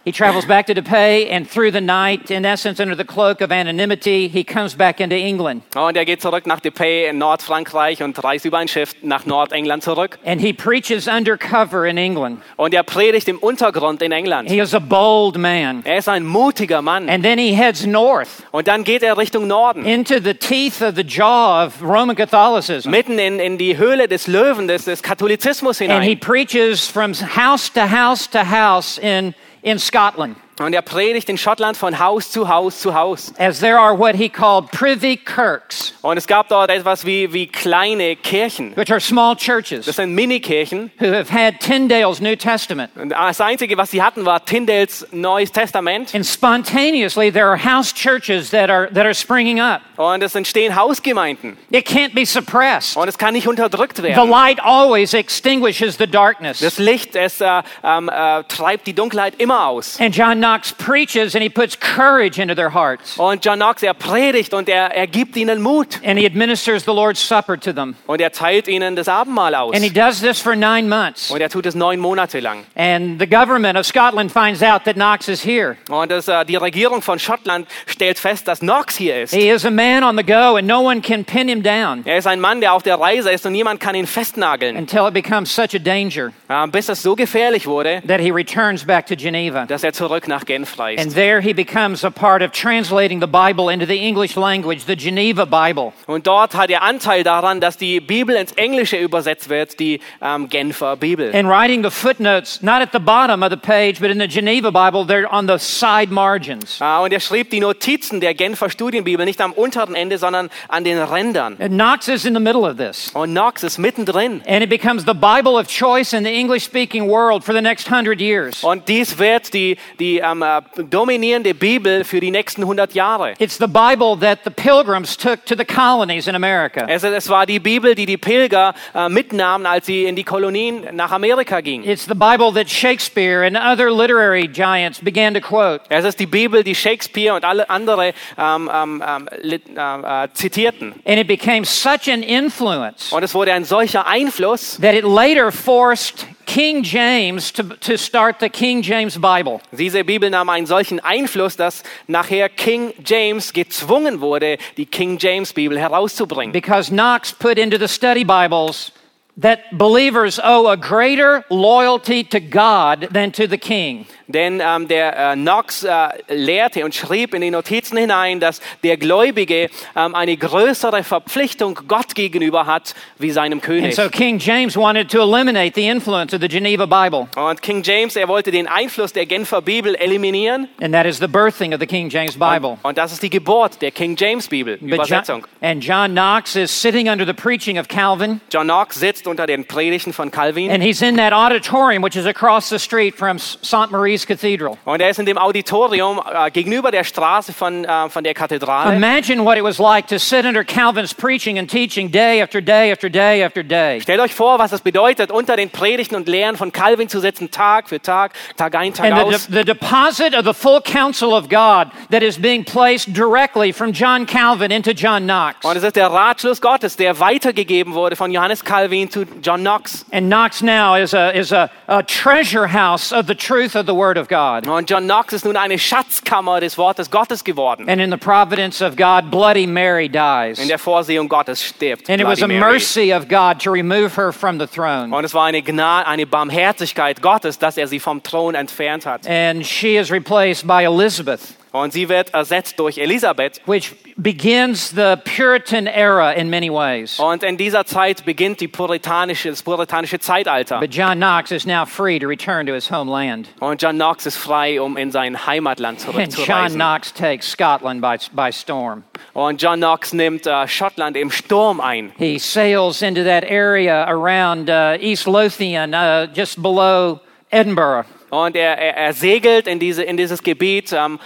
S2: He travels back to Depay and through the night, in essence, under the cloak of anonymity, he comes back into England.
S3: Und er geht zurück nach Depay in Nordfrankreich und reist über ein Schiff nach Nordengland zurück.
S2: And he preaches undercover in England.
S3: Und er predigt im Untergrund in England.
S2: He is a bold man.
S3: Er ist ein mutiger Mann.
S2: And then he heads north
S3: Und dann geht er Richtung Norden.
S2: into the teeth of the jaw of Roman Catholicism.
S3: Mitten in, in die Höhle des Löwen, des, des Katholizismus
S2: And he
S3: hinein.
S2: preaches from house to house to house in, in Scotland.
S3: Und er predigt in Schottland von Haus zu Haus zu Haus.
S2: as there are what he called privy kirks,
S3: Und es gab dort etwas wie, wie kleine Kirchen.
S2: which are small
S3: Das
S2: churches
S3: sind Mini-Kirchen.
S2: who have had Tyndale's New Testament.
S3: Und das Einzige, was sie hatten, war Tyndales Neues Testament.
S2: And spontaneously, there are house churches that are, that are springing up.
S3: Und es entstehen Hausgemeinden.
S2: It can't be suppressed.
S3: Und es kann nicht unterdrückt
S2: The
S3: werden.
S2: light always extinguishes the darkness.
S3: Das Licht, es äh, ähm, äh, treibt die Dunkelheit immer aus.
S2: And John Knox preaches and he puts courage into their hearts.
S3: Und John Knox, er predigt und er, er gibt ihnen Mut.
S2: And he administers the Lord's Supper to them.
S3: Und er teilt ihnen das Abendmahl aus.
S2: And he does this for nine months.
S3: Und er tut es neun Monate lang.
S2: And the government of Scotland finds out that Knox is here.
S3: Und das, äh, die Regierung von Schottland stellt fest, dass Knox hier ist.
S2: He is a man on the go and no one can pin him down
S3: Er ist ein Mann, der auf der Reise ist und niemand kann ihn festnageln.
S2: until it becomes such a danger
S3: Äh, bis es so gefährlich wurde,
S2: that he returns back to Geneva.
S3: dass er zurück nach Genf
S2: And
S3: reist.
S2: there he becomes a part of translating the Bible into the English language, the Geneva Bible.
S3: Und dort hat er Anteil daran, dass die Bibel ins Englische übersetzt wird, die ähm, Genfer Bibel.
S2: And writing the footnotes, not at the bottom of the page, but in the Geneva Bible, they're on the side margins.
S3: Äh, und er schrieb die Notizen der Genfer Studienbibel nicht am unteren Ende, sondern an den Rändern.
S2: And Knox is in the middle of this.
S3: Und Knox ist mittendrin.
S2: And it becomes the Bible of choice in the English speaking world for the next hundred years.
S3: Und dies wird die, die ähm, äh, dominierende Bibel für die nächsten 100 Jahre.
S2: It's the Bible that the pilgrims took to the colonies in America.
S3: Es, es war die Bibel, die die Pilger äh, mitnahmen, als sie in die Kolonien nach Amerika gingen.
S2: It's the Bible that Shakespeare and other literary giants began to quote.
S3: Es ist die Bibel, die Shakespeare und alle andere ähm, ähm, ähm, äh, äh, zitierten.
S2: And it became such an influence
S3: Und es wurde ein solcher Einfluss.
S2: that it later forced King James to, to start the King James Bible.
S3: Diese Bibel nahm einen solchen Einfluss, dass nachher King James gezwungen wurde, die King James Bibel herauszubringen.
S2: Because Knox put into the study Bibles that believers owe a greater loyalty to God than to the king.
S3: Denn ähm, der äh, Knox äh, lehrte und schrieb in die Notizen hinein, dass der Gläubige ähm, eine größere Verpflichtung Gott gegenüber hat wie seinem
S2: And
S3: König.
S2: so King James wanted to eliminate the influence of the Geneva Bible.
S3: Und King James, er wollte den Einfluss der Genfer Bibel eliminieren.
S2: And that is the birthing of the King James Bible.
S3: Und das ist die Geburt der King James Bibel,
S2: But John,
S3: Übersetzung.
S2: and John Knox is sitting under the preaching of Calvin,
S3: John Knox sitzt unter den Predigten von Calvin.
S2: and he's in that auditorium which is across the street from St. Mary's Cathedral.
S3: Und er ist in dem Auditorium äh, gegenüber der Straße von, äh, von der Kathedrale.
S2: Imagine what it was like to sit under Calvin's preaching and teaching day after day after day after day.
S3: Stellt euch vor, was es bedeutet, unter den Predigten und Lehren von Calvin zu sitzen, Tag für Tag, Tag ein, Tag
S2: And the,
S3: aus.
S2: de- the deposit of the full counsel of God that is being placed directly from John Calvin into John Knox.
S3: Und es ist der Ratschluss Gottes, der weitergegeben wurde von Johannes Calvin zu John Knox.
S2: And Knox now is a, is a, a treasure house of the truth of the Word of God.
S3: Und John Knox ist nun eine Schatzkammer des Wortes Gottes geworden.
S2: And in the providence of God, Bloody Mary dies.
S3: In der Vorsehung Gottes stirbt.
S2: And it was a
S3: Mary.
S2: mercy of God to remove her from the throne.
S3: Und es war eine Gnade, eine Barmherzigkeit Gottes, dass er sie vom Thron entfernt hat.
S2: And she is replaced by Elizabeth,
S3: Und sie wird ersetzt durch Elisabeth.
S2: which begins the Puritan era in many ways.
S3: Und in dieser Zeit beginnt die puritanische, das puritanische Zeitalter.
S2: But John Knox is now free to return to his homeland.
S3: Und John Knox ist frei, um in sein Heimatland
S2: And John
S3: zurückzureisen.
S2: Knox takes Scotland by, by storm.
S3: Und John Knox nimmt äh, Schottland im Sturm ein.
S2: He sails into that area around uh, East Lothian, uh, just below Edinburgh.
S3: Und er, er, er segelt in, diese, in dieses Gebiet ähm,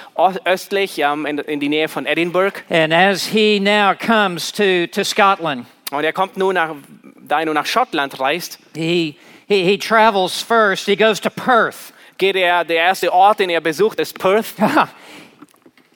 S3: östlich, ähm, in, in die Nähe von Edinburgh.
S2: And as he now comes to, to Scotland,
S3: Und er kommt nun nach, da er nun nach Schottland reist,
S2: he, he, he travels first. He goes to Perth.
S3: geht er, der erste Ort, den er besucht, ist Perth.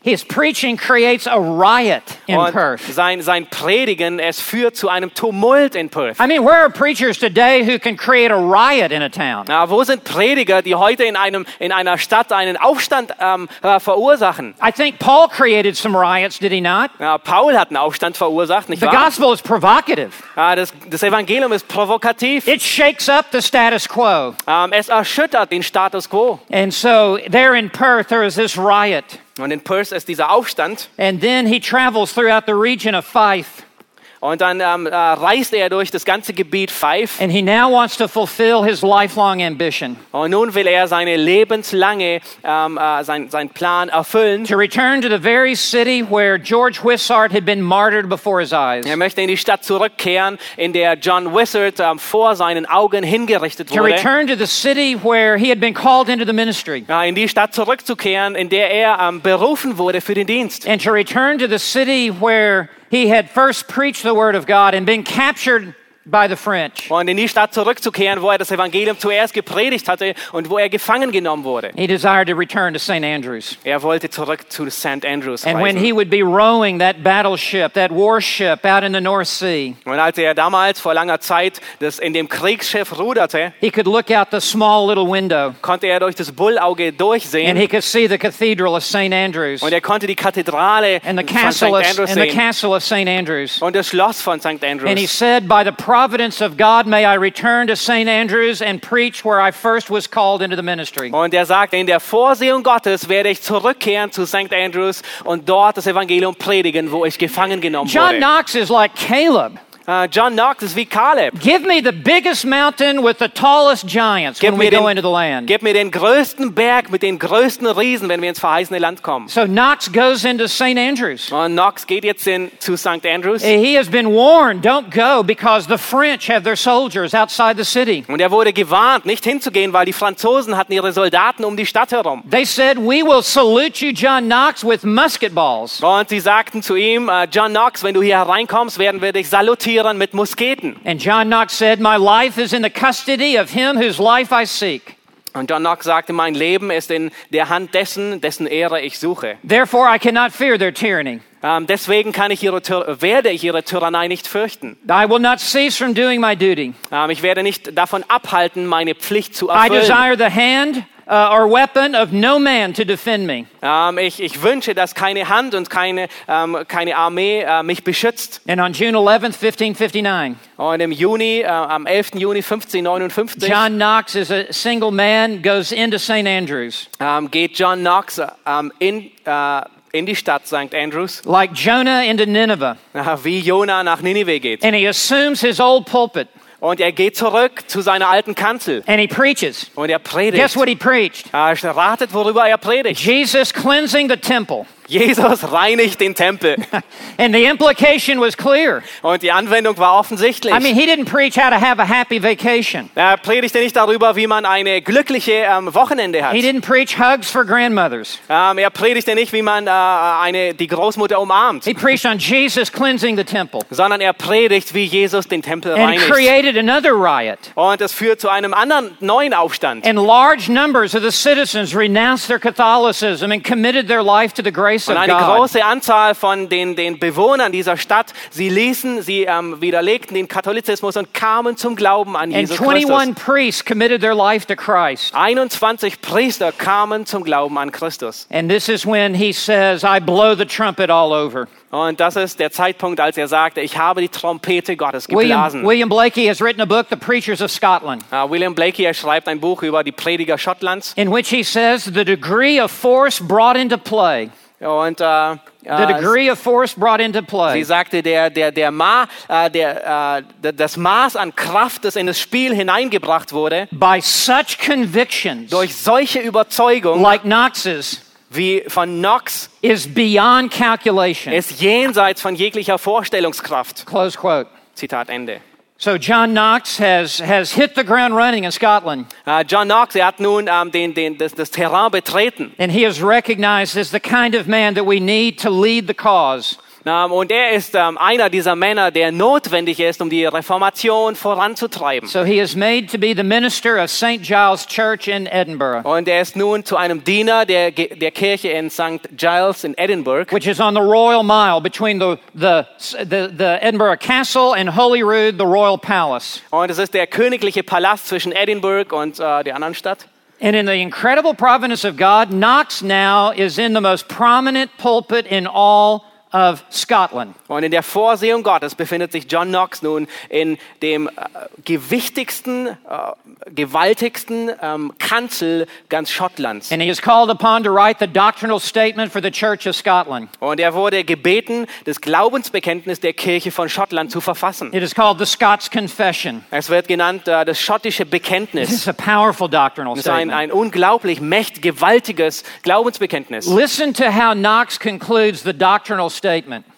S2: His preaching creates a riot in
S3: Und
S2: Perth.
S3: sein, sein Predigen, es führt zu einem Tumult in Perth.
S2: I mean, where are preachers today who can create a riot in a town?
S3: Na, wo sind Prediger, die heute in, einem, in einer Stadt einen Aufstand ähm, äh, verursachen?
S2: I think Paul created some riots, did he not?
S3: Ja, Paul hat einen Aufstand verursacht, nicht
S2: The
S3: wahr?
S2: gospel is provocative.
S3: Ja, das, das Evangelium ist provokativ.
S2: It shakes up the status quo.
S3: Ähm, es erschüttert den Status quo.
S2: And so there in Perth, there is this riot.
S3: Und in Perth ist dieser Aufstand.
S2: And then he travels throughout the region of Fife.
S3: Und dann ähm, äh, reist er durch das ganze Gebiet Fife.
S2: And he now wants to fulfill his lifelong ambition
S3: Und nun will er seine lebenslange, ähm, äh, sein, sein Plan erfüllen.
S2: to return to the very city where George Whissart had been martyred before his eyes.
S3: Er möchte in die Stadt zurückkehren, in der John Wizard ähm, vor seinen Augen hingerichtet
S2: To
S3: wurde.
S2: return to the city where he had been called into the ministry.
S3: Ja, in die Stadt zurückzukehren, in der er ähm, berufen wurde für den Dienst.
S2: And to return to the city where he had first preached the word of God and been captured by the French.
S3: Und in die Stadt zurückzukehren, wo er das Evangelium zuerst gepredigt hatte und wo er gefangen genommen wurde.
S2: He desired to return to St. Andrews.
S3: Er wollte zurück zu St. Andrews
S2: And when he would be rowing that battleship, that warship out in the North Sea,
S3: Und als er damals vor langer Zeit das in dem Kriegsschiff ruderte,
S2: he could look out the small little window
S3: konnte er durch das Bullauge
S2: and
S3: durchsehen
S2: he could see the cathedral of St. Andrews
S3: und er konnte die Kathedrale
S2: and the
S3: von St.
S2: of,
S3: Andrews
S2: and the
S3: sehen
S2: castle of St. Andrews.
S3: und das Schloss von St.
S2: And he
S3: Andrews.
S2: said, By the providence of God, may I return to St. Andrews and preach where I first was called into the ministry.
S3: Und er sagte, in der Vorsehung Gottes werde ich zurückkehren zu St. Andrews und dort das Evangelium predigen, wo ich gefangen genommen
S2: John
S3: wurde.
S2: Knox is like Caleb.
S3: Äh, John Knox ist wie Caleb.
S2: Give me the biggest mountain with the tallest giants
S3: Gib
S2: when we
S3: mir,
S2: go
S3: den,
S2: into the land.
S3: gib mir den größten Berg mit den größten Riesen, wenn wir ins verheißene Land kommen.
S2: So Knox goes into St. Andrews.
S3: Und Knox geht jetzt in, zu St. Andrews.
S2: He has been warned, don't go because the French have their soldiers outside the city.
S3: Und er wurde gewarnt, nicht hinzugehen, weil die Franzosen hatten ihre Soldaten um die Stadt herum.
S2: They said, We will salute you, John Knox, with musket balls.
S3: Und sie sagten zu ihm, äh, John Knox, wenn du hier hereinkommst, werden wir dich salutieren mit Musketen.
S2: And John Knox said, My life is in the custody of him whose life I seek.
S3: Und John Knox sagte, mein Leben ist in der Hand dessen, dessen Ehre ich suche.
S2: Therefore, I cannot fear their tyranny.
S3: Ähm, deswegen kann ich ihre, werde ich ihre Tyrannei nicht fürchten.
S2: I will not cease from doing my duty.
S3: Ähm, ich werde nicht davon abhalten, meine Pflicht zu
S2: I
S3: erfüllen.
S2: desire the hand uh, or weapon of no man to defend me.
S3: Ähm, ich, ich wünsche, dass keine Hand und keine, ähm, keine Armee äh, mich beschützt.
S2: And on June 11th, 1559,
S3: Und im Juni, äh, am 11. Juni 1559,
S2: John Knox, is a single man, goes into St. Andrews.
S3: ähm, geht John Knox in, äh, in die Stadt St. Andrews,
S2: Like Jonah into Nineveh.
S3: wie Jona nach Ninive geht.
S2: And he assumes his old pulpit
S3: Und er geht zurück zu seiner alten Kanzel
S2: and he preaches.
S3: und er predigt.
S2: Guess what he preached?
S3: Äh, ratet, worüber er predigt.
S2: Jesus cleansing the temple.
S3: Jesus reinigt den Tempel.
S2: And the implication was clear.
S3: Und die Anwendung war offensichtlich.
S2: I mean, he didn't preach how to have a happy vacation.
S3: er predigte nicht darüber, wie man eine glückliche ähm, Wochenende hat.
S2: He didn't preach hugs for grandmothers.
S3: Ähm, er predigte nicht, wie man äh, eine, die Großmutter umarmt,
S2: He preached on Jesus cleansing the temple
S3: sondern er predigt, wie Jesus den Tempel
S2: and
S3: reinigt.
S2: created another riot.
S3: Und das führt zu einem anderen neuen Aufstand.
S2: And large numbers of the citizens renounced their Catholicism and committed their life to the grace
S3: Und eine große Anzahl von den, den Bewohnern dieser Stadt, sie ließen, sie ähm, widerlegten den Katholizismus und kamen zum Glauben an
S2: And
S3: Jesus
S2: 21
S3: Christus.
S2: priests committed their life to Christ.
S3: 21 Priester kamen zum Glauben an Christus.
S2: And this is when he says, I blow the trumpet all over.
S3: Und das ist der Zeitpunkt, als er sagte, ich habe die Trompete Gottes
S2: William,
S3: geblasen.
S2: William Blakey has written a book, The Preachers of Scotland,
S3: Uh, William Blakey er schreibt ein Buch über die Prediger Schottlands.
S2: in which he says the degree of force brought into play.
S3: Und äh,
S2: The
S3: äh,
S2: degree of force brought into
S3: sie
S2: play
S3: sagte, der, der, der Ma, äh, der, äh, das Maß an Kraft, das in das Spiel hineingebracht wurde,
S2: by such convictions
S3: durch solche Überzeugung
S2: like Knox's
S3: wie von Knox,
S2: is beyond calculation.
S3: ist jenseits von jeglicher Vorstellungskraft.
S2: Close quote.
S3: Zitat Ende.
S2: So John Knox has, has hit the ground running in Scotland,
S3: Äh, John Knox, er hat nun ähm, den, den, das, das Terrain betreten.
S2: and he is recognized as the kind of man that we need to lead the cause.
S3: Ähm, und er ist ähm, einer dieser Männer, der notwendig ist, um die Reformation voranzutreiben.
S2: So he is made to be the minister of St. Giles Church in Edinburgh,
S3: Und er ist nun zu einem Diener der, der Kirche in St. Giles in Edinburgh.
S2: which is on the Royal Mile between the, the, the, the Edinburgh Castle and Holyrood, the Royal Palace.
S3: Und es ist der königliche Palast zwischen Edinburgh und äh, der anderen Stadt.
S2: And in the incredible providence of God, Knox now is in the most prominent pulpit in all of Scotland.
S3: Und in der Vorsehung Gottes befindet sich John Knox nun in dem äh, gewichtigsten, äh, gewaltigsten ähm, Kanzel ganz Schottlands.
S2: And he is called upon to write the doctrinal statement for the Church of Scotland.
S3: Und er wurde gebeten, das Glaubensbekenntnis der Kirche von Schottland zu verfassen.
S2: It is called the Scots Confession.
S3: Es wird genannt äh, das schottische Bekenntnis.
S2: It's a powerful doctrinal
S3: Das ist ein,
S2: statement.
S3: ein unglaublich mächtig, gewaltiges Glaubensbekenntnis.
S2: Listen to how Knox concludes the doctrinal statement.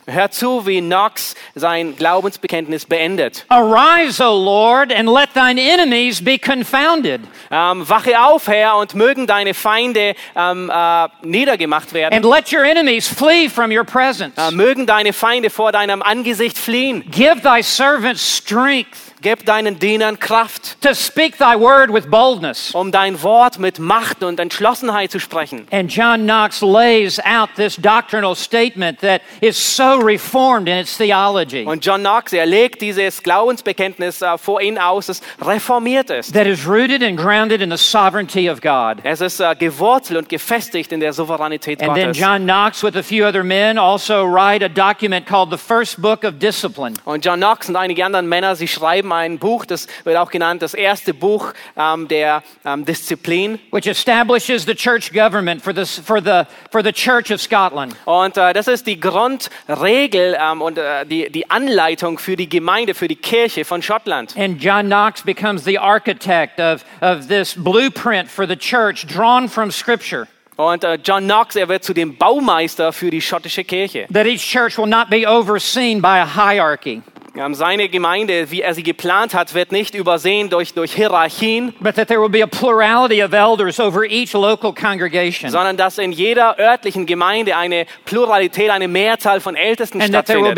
S3: Hört zu, wie Knox sein Glaubensbekenntnis beendet.
S2: Arise, O Lord, and let thine enemies be confounded,
S3: Ähm, wache auf, Herr, und mögen deine Feinde ähm, äh, niedergemacht werden.
S2: and let your enemies flee from your presence.
S3: Äh, mögen deine Feinde vor deinem Angesicht fliehen.
S2: Give thy servants strength
S3: Gib deinen Dienern Kraft,
S2: to speak thy word with boldness.
S3: um dein Wort mit Macht und Entschlossenheit zu sprechen.
S2: And John Knox lays out this doctrinal statement that is so reformed in its theology,
S3: Und John Knox, er legt dieses Glaubensbekenntnis äh, vor ihnen aus, das reformiert ist.
S2: that is rooted and grounded in the sovereignty of God.
S3: Es ist äh, gewurzelt und gefestigt in der Souveränität
S2: And then
S3: Gottes.
S2: John Knox, with a few other men, also write a document called the First Book of Discipline.
S3: Und John Knox und einige andere Männer, sie schreiben ein Buch, das wird auch genannt das erste Buch ähm, der ähm, Disziplin.
S2: which establishes the church government for, this, for, the, for the Church of Scotland.
S3: Und äh, das ist die Grundregel ähm, und äh, die, die Anleitung für die Gemeinde, für die Kirche von Schottland.
S2: And John Knox becomes the architect of, of this blueprint for the church drawn from Scripture.
S3: Und äh, John Knox, er wird zu dem Baumeister für die schottische Kirche.
S2: That each church will not be overseen by a hierarchy,
S3: seine Gemeinde, wie er sie geplant hat, wird nicht übersehen durch, durch Hierarchien, sondern dass in jeder örtlichen Gemeinde eine Pluralität, eine Mehrzahl von Ältesten
S2: And
S3: stattfindet.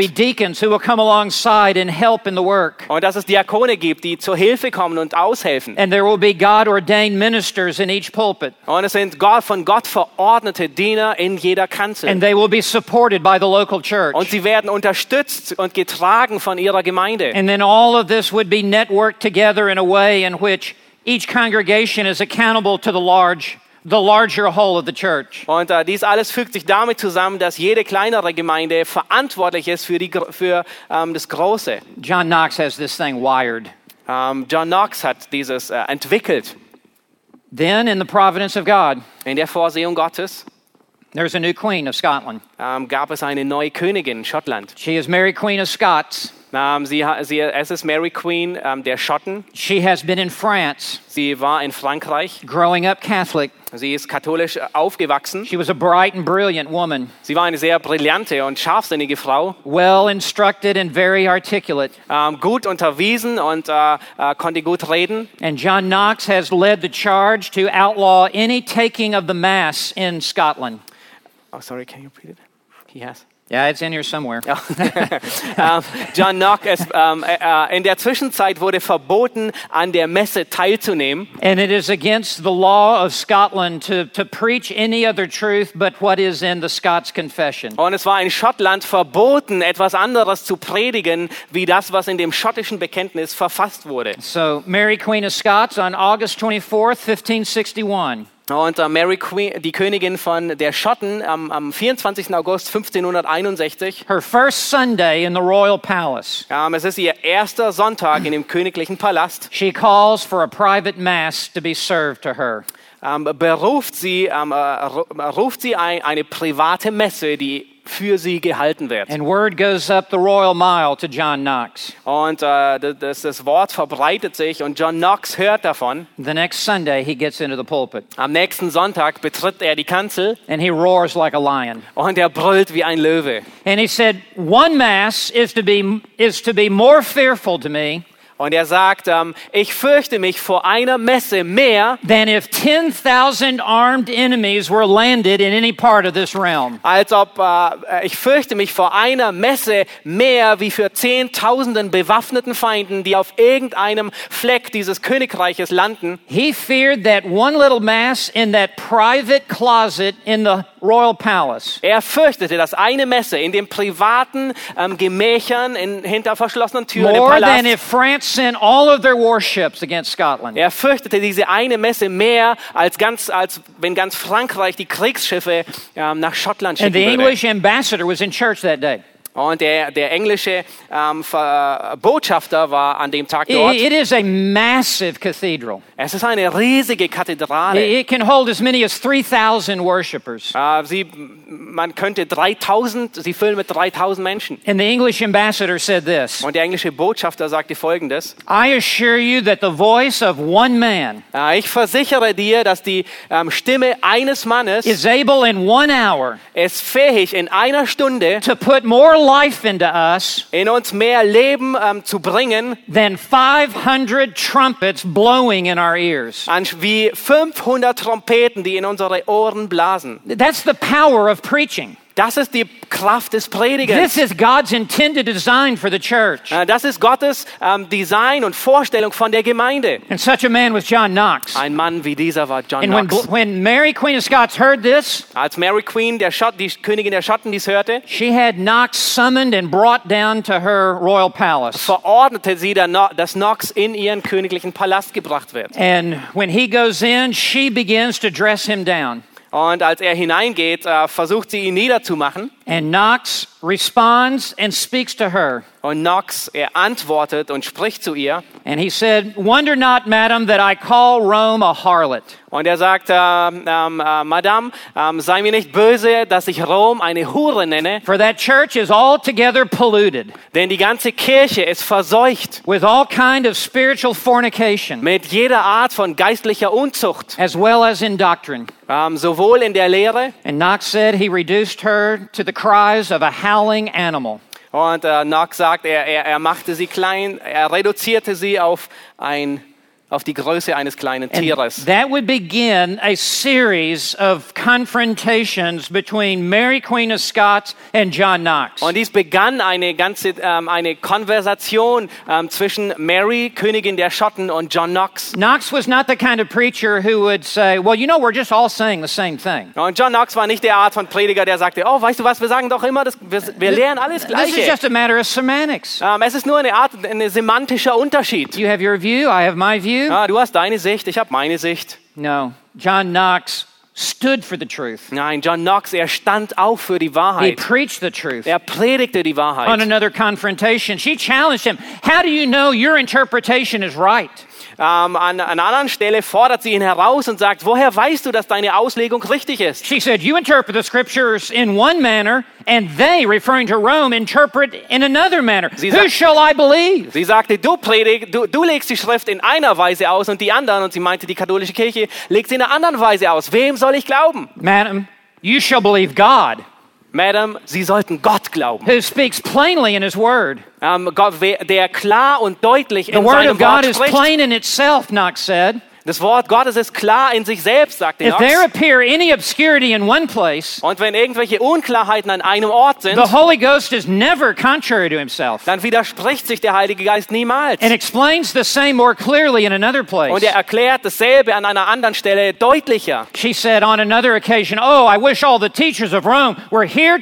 S3: Und dass es Diakone gibt, die zur Hilfe kommen und aushelfen.
S2: And there will be God ordained ministers in each pulpit.
S3: Und es sind Gott, von Gott verordnete Diener in jeder Kanzel.
S2: And they will be supported by the local church.
S3: Und sie werden unterstützt und getragen von ihrer Gemeinde.
S2: And then all of this would be networked together in a way in which each congregation is accountable to the large, the larger whole of the church.
S3: Und äh, dies alles fügt sich damit zusammen, dass jede kleinere Gemeinde verantwortlich ist für, die, für ähm, das Große.
S2: John Knox has this thing wired.
S3: Ähm, John Knox hat dieses äh, entwickelt
S2: Then, in the providence of God,
S3: in der Vorsehung Gottes.
S2: there's a new queen of Scotland.
S3: Ähm, gab es eine neue Königin in Schottland.
S2: She is Mary Queen of Scots.
S3: Ähm, sie, sie, es ist Mary Queen ähm, der Schotten.
S2: She has been in France,
S3: Sie war in Frankreich.
S2: growing up Catholic.
S3: Sie ist katholisch äh, aufgewachsen.
S2: She was a bright and brilliant woman,
S3: Sie war eine sehr brillante und scharfsinnige Frau.
S2: well instructed and very articulate.
S3: Ähm, gut unterwiesen und äh, äh, konnte gut reden.
S2: And John Knox has led the charge to outlaw any taking of the Mass in Scotland.
S3: Oh, sorry, can you repeat it? He has.
S2: Yeah, it's in here somewhere.
S3: Ja. ähm, John Knox, es, ähm, äh, äh, in der Zwischenzeit wurde verboten, an der Messe teilzunehmen.
S2: And it is against the law of Scotland to, to preach any other truth but what is in the Scots Confession.
S3: Und es war in Schottland verboten, etwas anderes zu predigen, wie das, was in dem schottischen Bekenntnis verfasst wurde.
S2: So, Mary, Queen of Scots, on August 24th, 1561,
S3: Und äh, Mary Queen, die Königin von der Schotten, am, am 24. August 1561,
S2: her first Sunday in the royal palace,
S3: ähm, es ist ihr erster Sonntag in dem königlichen Palast,
S2: she calls for a private Mass to be served to her.
S3: ähm, beruft sie, ähm, äh, ru- ruft sie ein, eine private Messe, die für sie gehalten wird.
S2: And word goes up the royal mile to John Knox.
S3: Und äh, das, das Wort verbreitet sich und John Knox hört davon.
S2: The next Sunday, he gets into the pulpit
S3: Am nächsten Sonntag betritt er die Kanzel
S2: and he roars like a lion.
S3: und er brüllt wie ein Löwe.
S2: And he said, One Mass is to be, is to be more fearful to me
S3: Und er sagt, ähm, ich fürchte mich vor einer Messe mehr,
S2: than if 10,000 armed enemies were landed in any part of this realm.
S3: als ob äh, ich fürchte mich vor einer Messe mehr wie für zehntausenden bewaffneten Feinden, die auf irgendeinem Fleck dieses Königreiches landen.
S2: He feared that one little mass in that private closet in the royal palace.
S3: Er fürchtete, dass eine Messe in den privaten ähm, Gemächern in, hinter verschlossenen Türen im
S2: More
S3: Palast
S2: than if France sent all of their warships against Scotland.
S3: Er fürchtete diese eine Messe mehr, als, ganz, als wenn ganz Frankreich die Kriegsschiffe ähm, nach Schottland
S2: And
S3: schicken
S2: the
S3: würde.
S2: English ambassador was in church that day.
S3: Und der, der englische ähm, Ver- Botschafter war an dem Tag dort.
S2: It is a massive cathedral.
S3: Es ist eine riesige Kathedrale.
S2: It can hold as many as 3,000 worshipers.
S3: Äh, sie, man könnte 3000, sie füllen mit 3000 Menschen.
S2: And the English ambassador said this
S3: Und der englische Botschafter sagte folgendes.
S2: I assure you that the voice of one man
S3: Äh, ich versichere dir, dass die ähm, Stimme eines Mannes
S2: is able in one hour
S3: ist fähig, in einer Stunde
S2: to put more life into us
S3: in uns mehr Leben ähm, zu bringen,
S2: than 500 trumpets blowing in our ears.
S3: an, wie 500 Trompeten, die in unsere Ohren blasen.
S2: That's the power of preaching.
S3: Das ist die Kraft des Predigers.
S2: This is God's intended design for the church.
S3: Äh, Das ist Gottes ähm, Design und Vorstellung von der Gemeinde.
S2: And such a man was John Knox.
S3: Ein Mann wie dieser war John
S2: And when,
S3: Knox.
S2: when Mary, Queen of Scots, heard this,
S3: Als Mary Queen, der Schott, die Königin der Schotten, dies hörte,
S2: she had Knox summoned and brought down to her royal palace.
S3: verordnete sie, dass Knox in ihren königlichen Palast gebracht wird.
S2: And when he goes in, she begins to dress him down.
S3: Und als er hineingeht, äh, versucht sie ihn niederzumachen.
S2: And Knox responds and speaks to her.
S3: Und Knox, er antwortet und spricht zu ihr.
S2: And he said, Wonder not, madam, that I call Rome a harlot.
S3: Und er sagt, ähm, ähm, äh, Madame, ähm, sei mir nicht böse, dass ich Rom eine Hure nenne,
S2: For that church is altogether polluted
S3: denn die ganze Kirche ist verseucht
S2: with all kind of spiritual fornication,
S3: mit jeder Art von geistlicher Unzucht,
S2: as well as in doctrine.
S3: ähm, sowohl in der Lehre.
S2: And Knox said he reduced her to the cries of a howling animal.
S3: Und äh, Knox sagt, er, er, er machte sie klein, er reduzierte sie auf, ein, auf die Größe eines kleinen
S2: And
S3: Tieres.
S2: that would begin a series of confrontations between Mary, Queen of Scots, and John Knox.
S3: Und dies begann eine ganze ähm, eine Konversation ähm, zwischen Mary, Königin der Schotten, und John Knox.
S2: Knox was not the kind of preacher who would say, Well, you know, we're just all saying the same thing.
S3: Und John Knox war nicht der Art von Prediger, der sagte, oh, weißt du was, wir sagen doch immer, das, wir, wir lernen alles
S2: This is
S3: Gleiche.
S2: just a matter of semantics.
S3: Ähm, es ist nur eine Art, ein semantischer Unterschied.
S2: You have your view, I have my view.
S3: Ah, du hast deine Sicht, ich habe meine Sicht.
S2: No, John Knox stood for the truth.
S3: Nein, John Knox, er stand auf für die
S2: He preached the truth.
S3: Er predigte die
S2: On another confrontation, she challenged him. How do you know your interpretation is right?
S3: Ähm, an, an einer anderen Stelle fordert sie ihn heraus und sagt, woher weißt du, dass deine Auslegung richtig ist?
S2: She said, You interpret the scriptures in one manner, and they, referring to Rome, interpret in another manner.
S3: Sie
S2: Who
S3: sagt-
S2: shall I believe?
S3: Sie sagte, du, predig, du, du legst die Schrift in einer Weise aus und die anderen, und sie meinte, die katholische Kirche legt sie in einer anderen Weise aus. Wem soll ich glauben?
S2: Madam, you shall believe God,
S3: Madam, Sie sollten Gott glauben.
S2: who speaks plainly in his word.
S3: Ähm, Gott, der klar und deutlich
S2: The
S3: in
S2: word
S3: seinem
S2: of God
S3: Wort
S2: is
S3: spricht.
S2: plain in itself, Knox said.
S3: Das Wort Gottes ist klar in sich selbst, sagte
S2: If there appear any obscurity in one place,
S3: Und wenn irgendwelche Unklarheiten an einem Ort sind,
S2: the Holy Ghost is never contrary to himself
S3: dann widerspricht sich der Heilige Geist niemals.
S2: and explains the same more clearly in another
S3: Und
S2: place.
S3: er erklärt dasselbe an einer anderen Stelle deutlicher.
S2: She said on another occasion, Oh, I wish all the teachers of Rome were here,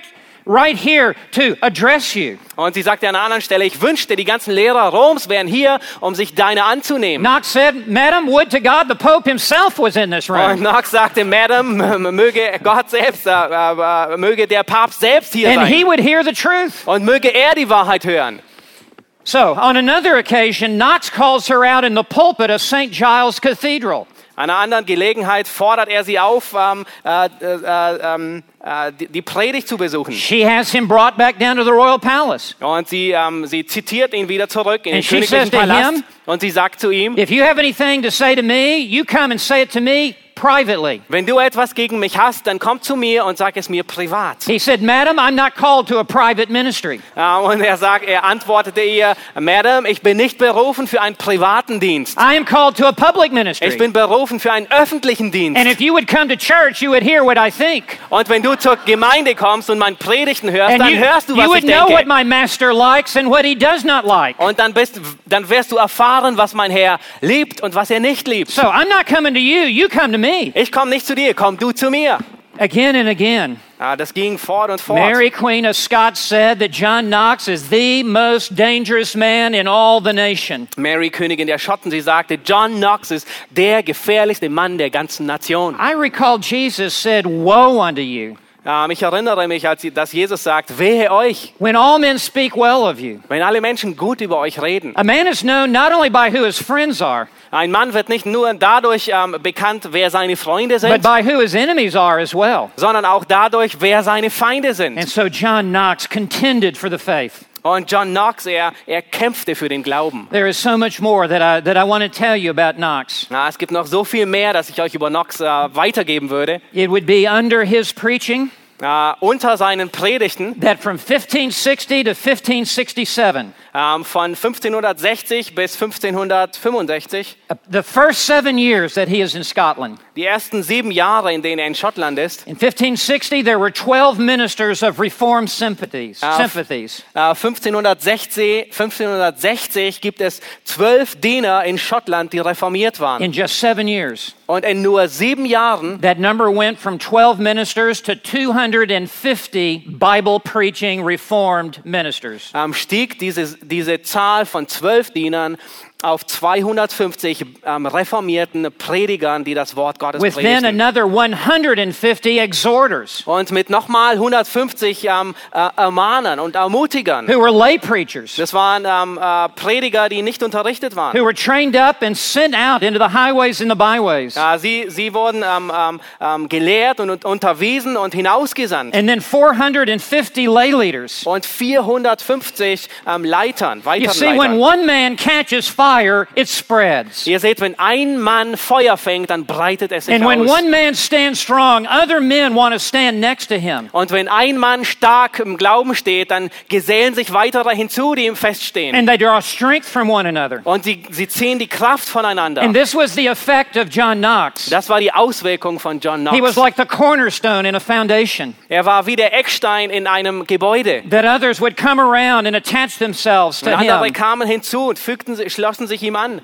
S2: right here, to address you.
S3: Und sie sagte an einer anderen Stelle, ich wünschte, die ganzen Lehrer Roms wären hier, um sich deine anzunehmen.
S2: Knox said, Madam, would to God the Pope himself was in this
S3: Und
S2: room.
S3: Knox sagte, Madam, möge Gott selbst, äh, äh, möge der Papst selbst hier
S2: And he would hear the truth.
S3: Und möge er die Wahrheit hören.
S2: So, on another occasion, Knox calls her out in the pulpit of St. Giles Cathedral.
S3: An einer anderen Gelegenheit fordert er sie auf, ähm, äh, äh, ähm, äh, die, die Predigt zu besuchen.
S2: She has him brought back down to the royal palace.
S3: Und sie, ähm, sie zitiert ihn wieder zurück in den
S2: And she
S3: königlichen Palast.
S2: him-
S3: Und sie sagt zu ihm,
S2: If you have anything to say to me, you come and say it to me privately.
S3: wenn du etwas gegen mich hast, dann komm zu mir und sag es mir privat.
S2: He said, Madam, I'm not called to a private ministry.
S3: Ja, und er sagt, er antwortete ihr, Madam, ich bin nicht berufen für einen privaten Dienst.
S2: I am called to a public
S3: Ich
S2: ministry.
S3: bin berufen für einen öffentlichen Dienst.
S2: And if you would come to church, you would hear what I think.
S3: Und wenn du zur Gemeinde kommst und mein Predigten hörst,
S2: And
S3: dann
S2: you,
S3: hörst du,
S2: you
S3: was
S2: would
S3: ich
S2: know what
S3: denke.
S2: my master likes and what he does not like.
S3: Und dann, bist, dann wirst du erfahren, was mein Herr liebt und was er nicht liebt.
S2: So I'm not coming to you, you come to me.
S3: Ich komme nicht zu dir, komm du zu mir.
S2: Again and again,
S3: Ah, das ging fort und fort.
S2: Mary Queen of Scots said that John Knox is the most dangerous man in all the nation.
S3: Mary, Königin der Schotten, sie sagte, John Knox ist der gefährlichste Mann der ganzen Nation.
S2: I recall Jesus said, Woe unto you,
S3: Ähm, ich erinnere mich, als dass Jesus sagt, wehe euch,
S2: when all men speak well of you.
S3: wenn alle Menschen gut über euch reden.
S2: A man is known not only by who his friends are,
S3: Ein Mann wird nicht nur dadurch ähm, bekannt, wer seine Freunde
S2: but
S3: sind,
S2: by who his enemies are as well.
S3: sondern auch dadurch, wer seine Feinde
S2: And
S3: sind.
S2: so John Knox contended for the faith.
S3: Und John Knox, er, er kämpfte für den Glauben.
S2: There is so much more that I, that I want to tell you about Knox.
S3: Na, es gibt noch so viel mehr, dass ich euch über Knox äh, weitergeben würde.
S2: It would be under his preaching
S3: Äh, unter seinen Predigten
S2: that from 1560 to 1567,
S3: ähm, von 1560 bis 1565,
S2: uh, the first seven years that he is in Scotland,
S3: die ersten sieben Jahre, in denen er in Schottland ist,
S2: in 1560 there were 12 ministers of Reformed sympathies.
S3: Ah,
S2: sympathies.
S3: Äh, 1560, 1560 gibt es zwölf Diener in Schottland, die reformiert waren.
S2: In just seven years,
S3: Und in nur sieben Jahren
S2: that number went from 12 ministers to 250 Bible preaching Reformed ministers.
S3: ähm, stieg diese, diese Zahl von zwölf Dienern auf 250 ähm, reformierten Predigern, die das Wort Gottes
S2: With then
S3: predigten.
S2: another 150 exhorters
S3: Und mit nochmal 150 ähm, äh, Ermahnern und Ermutigern.
S2: who were lay preachers.
S3: Das waren ähm, äh, Prediger, die nicht unterrichtet waren.
S2: who were trained up and sent out into the highways and the byways.
S3: Ja, sie, sie wurden ähm, ähm, ähm, gelehrt und, und unterwiesen und hinausgesandt.
S2: And then 450 lay leaders.
S3: Und 450 ähm, Leitern,
S2: You see, when
S3: Leitern.
S2: one man catches fire, it spreads.
S3: Ihr seht, wenn ein Mann Feuer fängt, dann breitet es sich
S2: And when
S3: aus.
S2: one man stands strong, other men want to stand next to him.
S3: Und wenn ein Mann stark im Glauben steht, dann gesellen sich weitere hinzu, die ihm feststehen.
S2: And they draw strength from one another.
S3: Und sie, sie ziehen die Kraft voneinander.
S2: And this was the effect of John Knox.
S3: Das war die Auswirkung von John
S2: He was
S3: Knox.
S2: like the cornerstone in a foundation
S3: Er war wie der Eckstein in einem Gebäude.
S2: that others would come around and attach themselves
S3: Und
S2: to
S3: andere
S2: him
S3: kamen hinzu und fügten, sich- schlossen sich ihm an.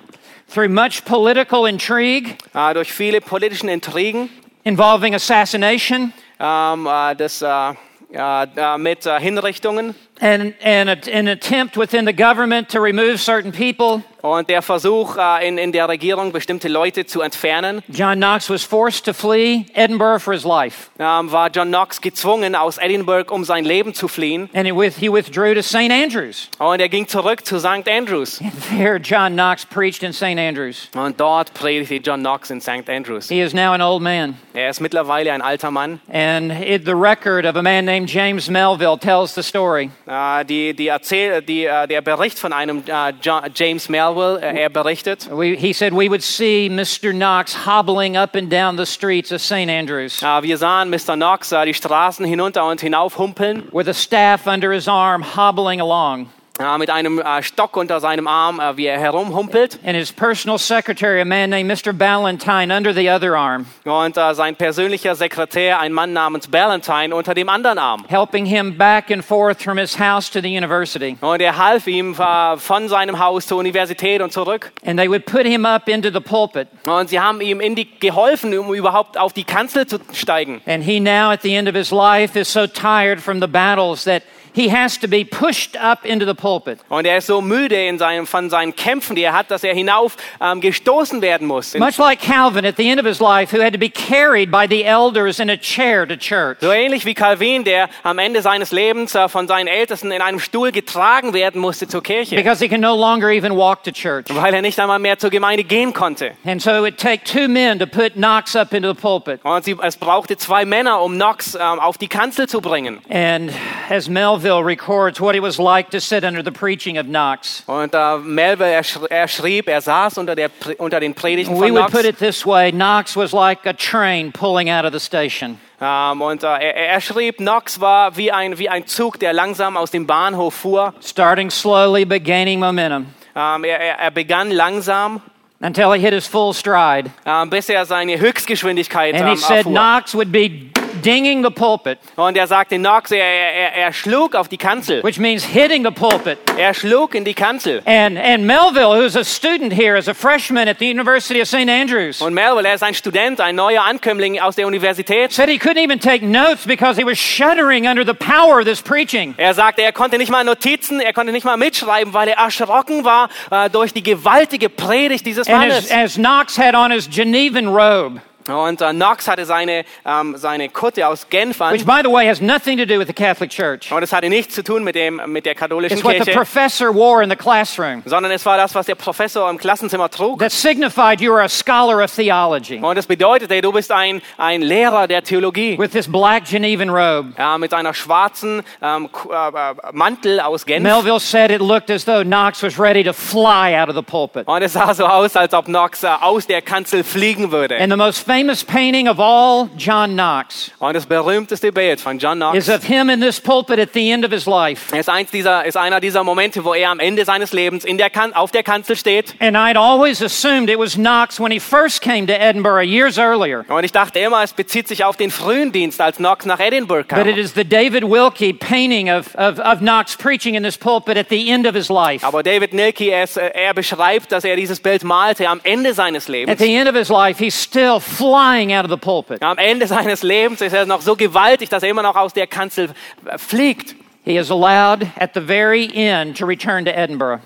S2: through much political intrigue
S3: Äh, durch viele politischen Intrigen,
S2: involving assassination.
S3: Ähm, äh, das, äh, äh, äh, mit Hinrichtungen
S2: and, and a, an attempt within the government to remove certain people.
S3: und der Versuch äh, in, in der Regierung, bestimmte Leute zu entfernen.
S2: John Knox was forced to flee Edinburgh for his life,
S3: ähm, war John Knox gezwungen, aus Edinburgh um sein Leben zu fliehen.
S2: and he, with, he withdrew to St. Andrews.
S3: Und er ging zurück zu St. Andrews.
S2: There, John Knox preached in St. Andrews.
S3: Und dort predigte John Knox in St. Andrews.
S2: He is now an old man,
S3: Er ist mittlerweile ein alter Mann.
S2: and it, the record of a man named James Melville tells the story.
S3: Äh, die, die Erzähl die, äh, der Bericht von einem äh, James Melville, er berichtet,
S2: We, he said we would see Mr. Knox hobbling up and down the streets of St. Andrews
S3: wir sahen Mr. Knox die Straßen hinunter und hinauf humpeln,
S2: with a staff under his arm, hobbling along.
S3: Äh, mit einem äh, Stock unter seinem Arm, äh, wie er herumhumpelt.
S2: And his personal secretary, a man named Mr. Ballantyne, under the other arm,
S3: Und äh, sein persönlicher Sekretär, ein Mann namens Ballantyne, unter dem anderen Arm.
S2: helping him back and forth from his house to the university.
S3: Und er half ihm äh, von seinem Haus zur Universität und zurück.
S2: And they would put him up into the pulpit.
S3: Und sie haben ihm in die, geholfen, um überhaupt auf die Kanzel zu steigen.
S2: And he now, at the end of his life, is so tired from the battles that he has to be pushed up into the pulpit.
S3: Und er ist so müde in seinem, von seinen Kämpfen, die er hat, dass er hinauf ähm, gestoßen werden muss.
S2: Much like Calvin at the end of his life, who had to be carried by the elders in a chair to church.
S3: So ähnlich wie Calvin, der am Ende seines Lebens äh, von seinen Ältesten in einem Stuhl getragen werden musste zur Kirche,
S2: Because he can no longer even walk to church.
S3: weil er nicht einmal mehr zur Gemeinde gehen konnte.
S2: And so it would take two men to put Knox up into the pulpit.
S3: Und sie, es brauchte zwei Männer, um Knox ähm, auf die Kanzel zu bringen.
S2: And as Melville records what it was like to sit under the preaching of Knox,
S3: Und äh, Melville, er, sch er schrieb, er saß unter, der, unter den Predigten
S2: we
S3: von
S2: would
S3: Knox.
S2: put it this way Knox was like a train pulling out of the station.
S3: Ähm, und äh, er, er schrieb, Knox war wie ein, wie ein Zug, der langsam aus dem Bahnhof fuhr.
S2: starting slowly but gaining momentum
S3: Ähm, er, er, begann langsam,
S2: until he hit his full stride.
S3: ähm, bis er seine Höchstgeschwindigkeit
S2: And he said
S3: erfuhr.
S2: Knox would be dinging the pulpit,
S3: Und er sagte, Knox, er, er, er schlug auf die Kanzel.
S2: which means hitting the pulpit.
S3: Er schlug in die Kanzel.
S2: And, and Melville, who's a student here as a freshman at the University of St. Andrews,
S3: Und Melville, er ist ein Student, ein neuer Ankömmling aus der Universität.
S2: said he couldn't even take notes because he was shuddering under the power of this preaching.
S3: Er sagte, er konnte nicht mal Notizen, er konnte nicht mal mitschreiben, weil er erschrocken war äh, durch die gewaltige Predigt dieses
S2: And
S3: Mannes.
S2: as, as Knox had on his Genevan robe,
S3: Und äh, Knox hatte seine, ähm, seine Kutte aus Genf an.
S2: which, by the way, has nothing to do with the Catholic Church.
S3: Und es hatte nichts zu tun mit, dem, mit der katholischen
S2: It's what the
S3: Kirche,
S2: professor wore in the classroom
S3: sondern es war das, was der Professor im Klassenzimmer trug.
S2: that signified you were a scholar of theology
S3: Und es bedeutete, du bist ein, ein Lehrer der Theologie.
S2: with this black Genevan robe.
S3: Ja, mit einer schwarzen ähm, Ku- äh, äh, Mantel aus Genf.
S2: Melville said it looked as though Knox was ready to fly out of the pulpit.
S3: Und es sah so aus, als ob Knox äh, aus der Kanzel fliegen würde.
S2: And the most famous painting of all John Knox
S3: Und das berühmteste Bild von John Knox
S2: is of him in this pulpit at the end of his life.
S3: ist, eins dieser, ist einer dieser Momente, wo er am Ende seines Lebens in der kan auf der Kanzel steht.
S2: And I'd always assumed it was Knox when he first came to Edinburgh years earlier.
S3: Und ich dachte immer, es bezieht sich auf den frühen Dienst, als Knox nach Edinburgh kam.
S2: But it is the David Wilkie painting of, of, of Knox preaching in this pulpit at the end of his life.
S3: Aber David Nilke, er, er beschreibt, dass er dieses Bild malte am Ende seines
S2: At
S3: Lebens.
S2: the end of his life, he's still flying out of the pulpit.
S3: Am Ende seines Lebens ist er noch so gewaltig, dass er immer noch aus der Kanzel äh, fliegt.
S2: He is allowed at the very end to return to Edinburgh.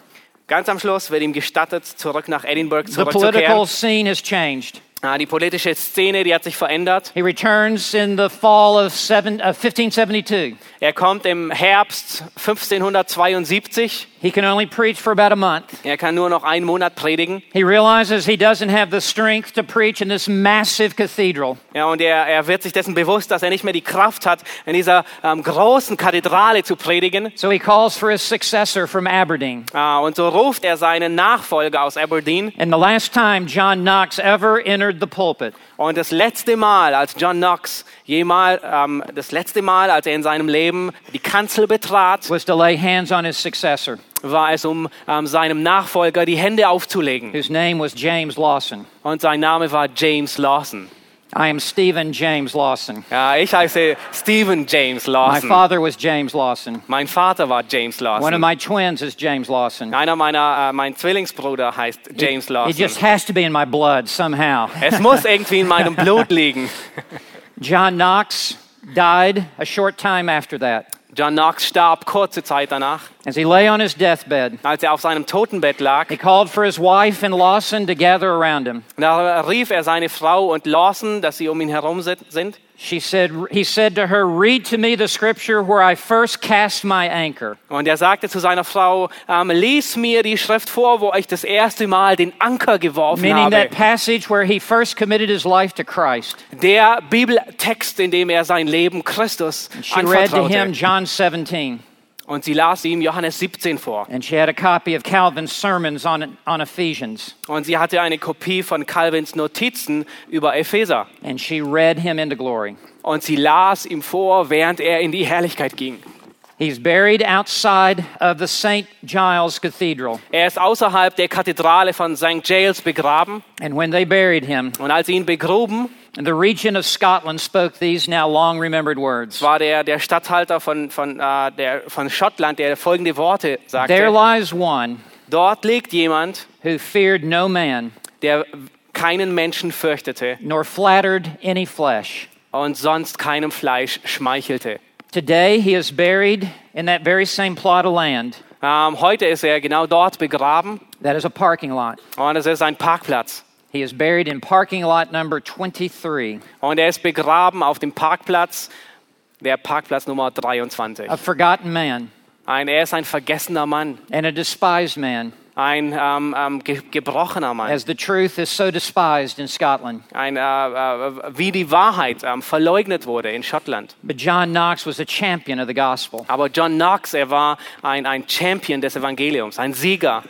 S3: Ganz am Schluss wird ihm gestattet, zurück nach Edinburgh
S2: The political
S3: zurückzukehren.
S2: scene has changed.
S3: Ah, Die politische Szene, die hat sich verändert.
S2: He returns in the fall of seven, uh, 1572.
S3: Er kommt im Herbst 1572.
S2: He can only preach for about a month.
S3: Er kann nur noch einen Monat predigen.
S2: He realizes he doesn't have the strength to preach in this massive cathedral.
S3: Ja, und er, er wird sich dessen bewusst, dass er nicht mehr die Kraft hat, in dieser ähm, großen Kathedrale zu predigen.
S2: So he calls for his successor from Aberdeen.
S3: Ah, und so ruft er seinen Nachfolger aus Aberdeen.
S2: And the last time John Knox ever entered the pulpit
S3: Und das letzte Mal, als John Knox jemal, ähm, das letzte Mal, als er in seinem Leben die Kanzel betrat,
S2: was to lay hands on his successor,
S3: war es, um ähm, seinem Nachfolger die Hände aufzulegen.
S2: whose name was James Lawson.
S3: Und sein Name war James Lawson.
S2: I am Stephen James Lawson.
S3: Ja, ich heiße Stephen James
S2: My
S3: Lawson.
S2: father was James Lawson.
S3: Mein Vater war James
S2: One of
S3: Lawson.
S2: my twins is James Lawson.
S3: Einer meiner, äh, mein Zwillingsbruder heißt James
S2: It
S3: Lawson.
S2: just has to be in my blood somehow.
S3: Es muss irgendwie in meinem Blut liegen.
S2: John Knox died a short time after that.
S3: John Knox starb kurze Zeit danach.
S2: As he lay on his deathbed,
S3: Als er auf seinem Totenbett lag,
S2: he called for his wife and Lawson to gather around him.
S3: da rief er seine Frau und Lawson, dass sie um ihn herum sind.
S2: She said, he said to her, Read to me the scripture where I first cast my anchor.
S3: Und er sagte zu seiner Frau, ähm, lies mir die Schrift vor, wo ich das erste Mal den Anker geworfen
S2: Meaning
S3: habe.
S2: that passage where he first committed his life to Christ.
S3: Der Bibeltext, in dem er sein Leben Christus
S2: She read to him. John 17,
S3: Und sie las ihm Johannes 17 vor.
S2: and she had a copy of Calvin's sermons on, on Ephesians,
S3: Und sie hatte eine Kopie von Calvins Notizen über Epheser.
S2: and she read him into glory.
S3: Und sie las ihm vor, während er in die Herrlichkeit ging.
S2: He's buried outside of the St. Giles Cathedral,
S3: Er ist außerhalb der Kathedrale von St. Giles begraben.
S2: and when they buried him,
S3: Und als sie ihn begruben,
S2: the regent of Scotland spoke these now long remembered words
S3: war der, der Statthalter von, von, äh, der, von Schottland, der folgende Worte
S2: There
S3: sagte.
S2: lies one
S3: Dort liegt jemand,
S2: who feared no man,
S3: der keinen Menschen fürchtete
S2: nor flattered any flesh.
S3: und sonst keinem Fleisch schmeichelte.
S2: Today he is buried in that very same plot of land
S3: Ähm, heute ist er genau dort begraben
S2: that is a parking lot.
S3: und es ist ein Parkplatz.
S2: He is buried in parking lot number 23,
S3: Und er ist begraben auf dem Parkplatz, der Parkplatz Nummer 23.
S2: a forgotten man
S3: Ein, er ist ein vergessener Mann,
S2: and a despised man,
S3: ein ähm, ähm, ge gebrochener Mann,
S2: as the truth is so despised in Scotland.
S3: ein, äh, äh, wie die Wahrheit ähm, verleugnet wurde in Schottland.
S2: But John Knox was a champion of the gospel.
S3: Aber John Knox, er war ein, ein Champion des Evangeliums, ein Sieger.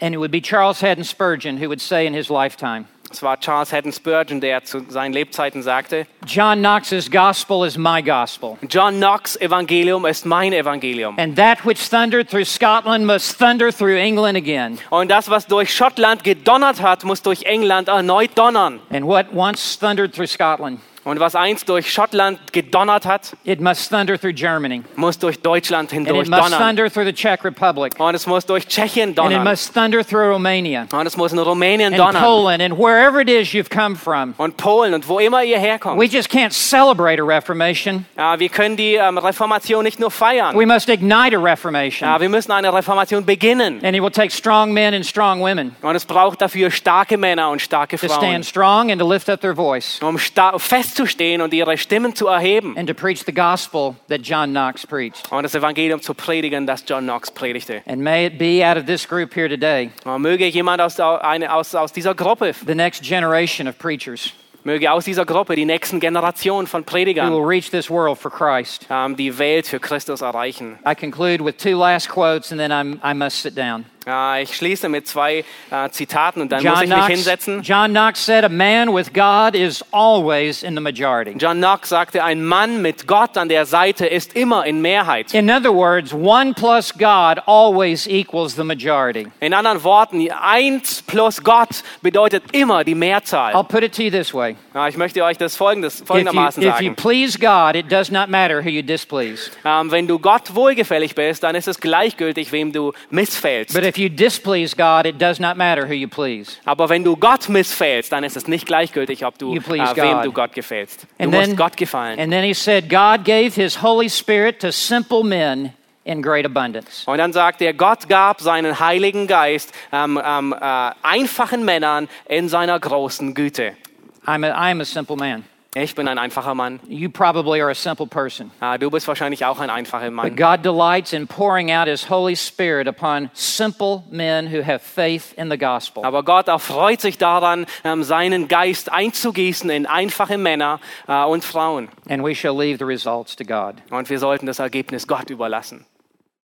S2: And it would be Charles Haddon Spurgeon who would say in his lifetime
S3: Es war Charles Haddon Spurgeon, der zu seinen Lebzeiten sagte,
S2: John Knox's gospel is my gospel.
S3: John Knox Evangelium ist mein Evangelium.
S2: And that which thundered through Scotland must thunder through England again.
S3: Und das, was durch Schottland gedonnert hat, muss durch England erneut donnern.
S2: And what once thundered through Scotland
S3: Und was einst durch Schottland gedonnert hat,
S2: it must thunder through Germany.
S3: muss durch Deutschland
S2: And
S3: hindurch
S2: it must
S3: donnern.
S2: thunder through the Czech Republic.
S3: Und es muss durch Tschechien
S2: And it
S3: donnern.
S2: must thunder through Romania
S3: Und es muss in Rumänien
S2: and
S3: donnern.
S2: Poland and wherever it is you've come from.
S3: Und Polen und wo immer ihr herkommt.
S2: We just can't celebrate a Reformation.
S3: Ja, wir können die ähm, Reformation nicht nur feiern.
S2: We must ignite a Reformation.
S3: Ja, wir müssen eine Reformation beginnen.
S2: And it will take strong men and strong women
S3: Und es braucht dafür starke Männer und starke
S2: to
S3: Frauen,
S2: stand strong and to lift up their voice
S3: um sta- festzustehen und ihre Stimmen zu erheben
S2: and to preach the gospel that John Knox preached.
S3: und das Evangelium zu predigen, das John Knox predigte.
S2: And may it be out of this group here today,
S3: Und möge jemand aus, eine, aus, aus dieser Gruppe,
S2: the next generation of preachers
S3: möge aus dieser Gruppe die nächsten Generationen von Predigern
S2: reach this world for Christ.
S3: ähm, die Welt für Christus erreichen.
S2: I conclude with two last quotes and then I'm, I must sit down.
S3: Ja, ich schließe mit zwei äh, Zitaten und dann muss
S2: John
S3: ich mich
S2: Knox,
S3: hinsetzen.
S2: John Knox said, A man with God is always in the majority.
S3: John Knox sagte, ein Mann mit Gott an der Seite ist immer in Mehrheit.
S2: In other words, one plus God always equals the majority.
S3: In anderen Worten, eins plus Gott bedeutet immer die Mehrzahl.
S2: I'll put it to you this way.
S3: Ich möchte euch das folgendes,
S2: If you,
S3: folgendermaßen
S2: if you
S3: sagen.
S2: please God, it does not matter who you displease.
S3: Ähm, wenn du Gott wohlgefällig bist, dann ist es gleichgültig, wem du missfällst.
S2: But if you displease God, it does not matter who you please.
S3: Aber wenn du Gott missfällst, dann ist es nicht gleichgültig, ob du äh, wem du Gott gefällst. Du
S2: And
S3: musst
S2: then,
S3: Gott gefallen.
S2: and then he said, God gave his Holy Spirit to simple men in great abundance.
S3: Und dann sagt er, Gott gab seinen Heiligen Geist ähm, ähm, äh, einfachen Männern in seiner großen Güte.
S2: I'm a, I'm a simple man.
S3: Ich bin ein einfacher Mann.
S2: You probably are a simple person.
S3: Äh, du bist wahrscheinlich auch ein einfacher
S2: But
S3: Mann.
S2: God delights in pouring out his Holy Spirit upon simple men who have faith in the gospel.
S3: Aber Gott erfreut sich daran, ähm, seinen Geist einzugießen in einfache Männer äh, und Frauen.
S2: And we shall leave the results to God.
S3: Und wir sollten das Ergebnis Gott überlassen.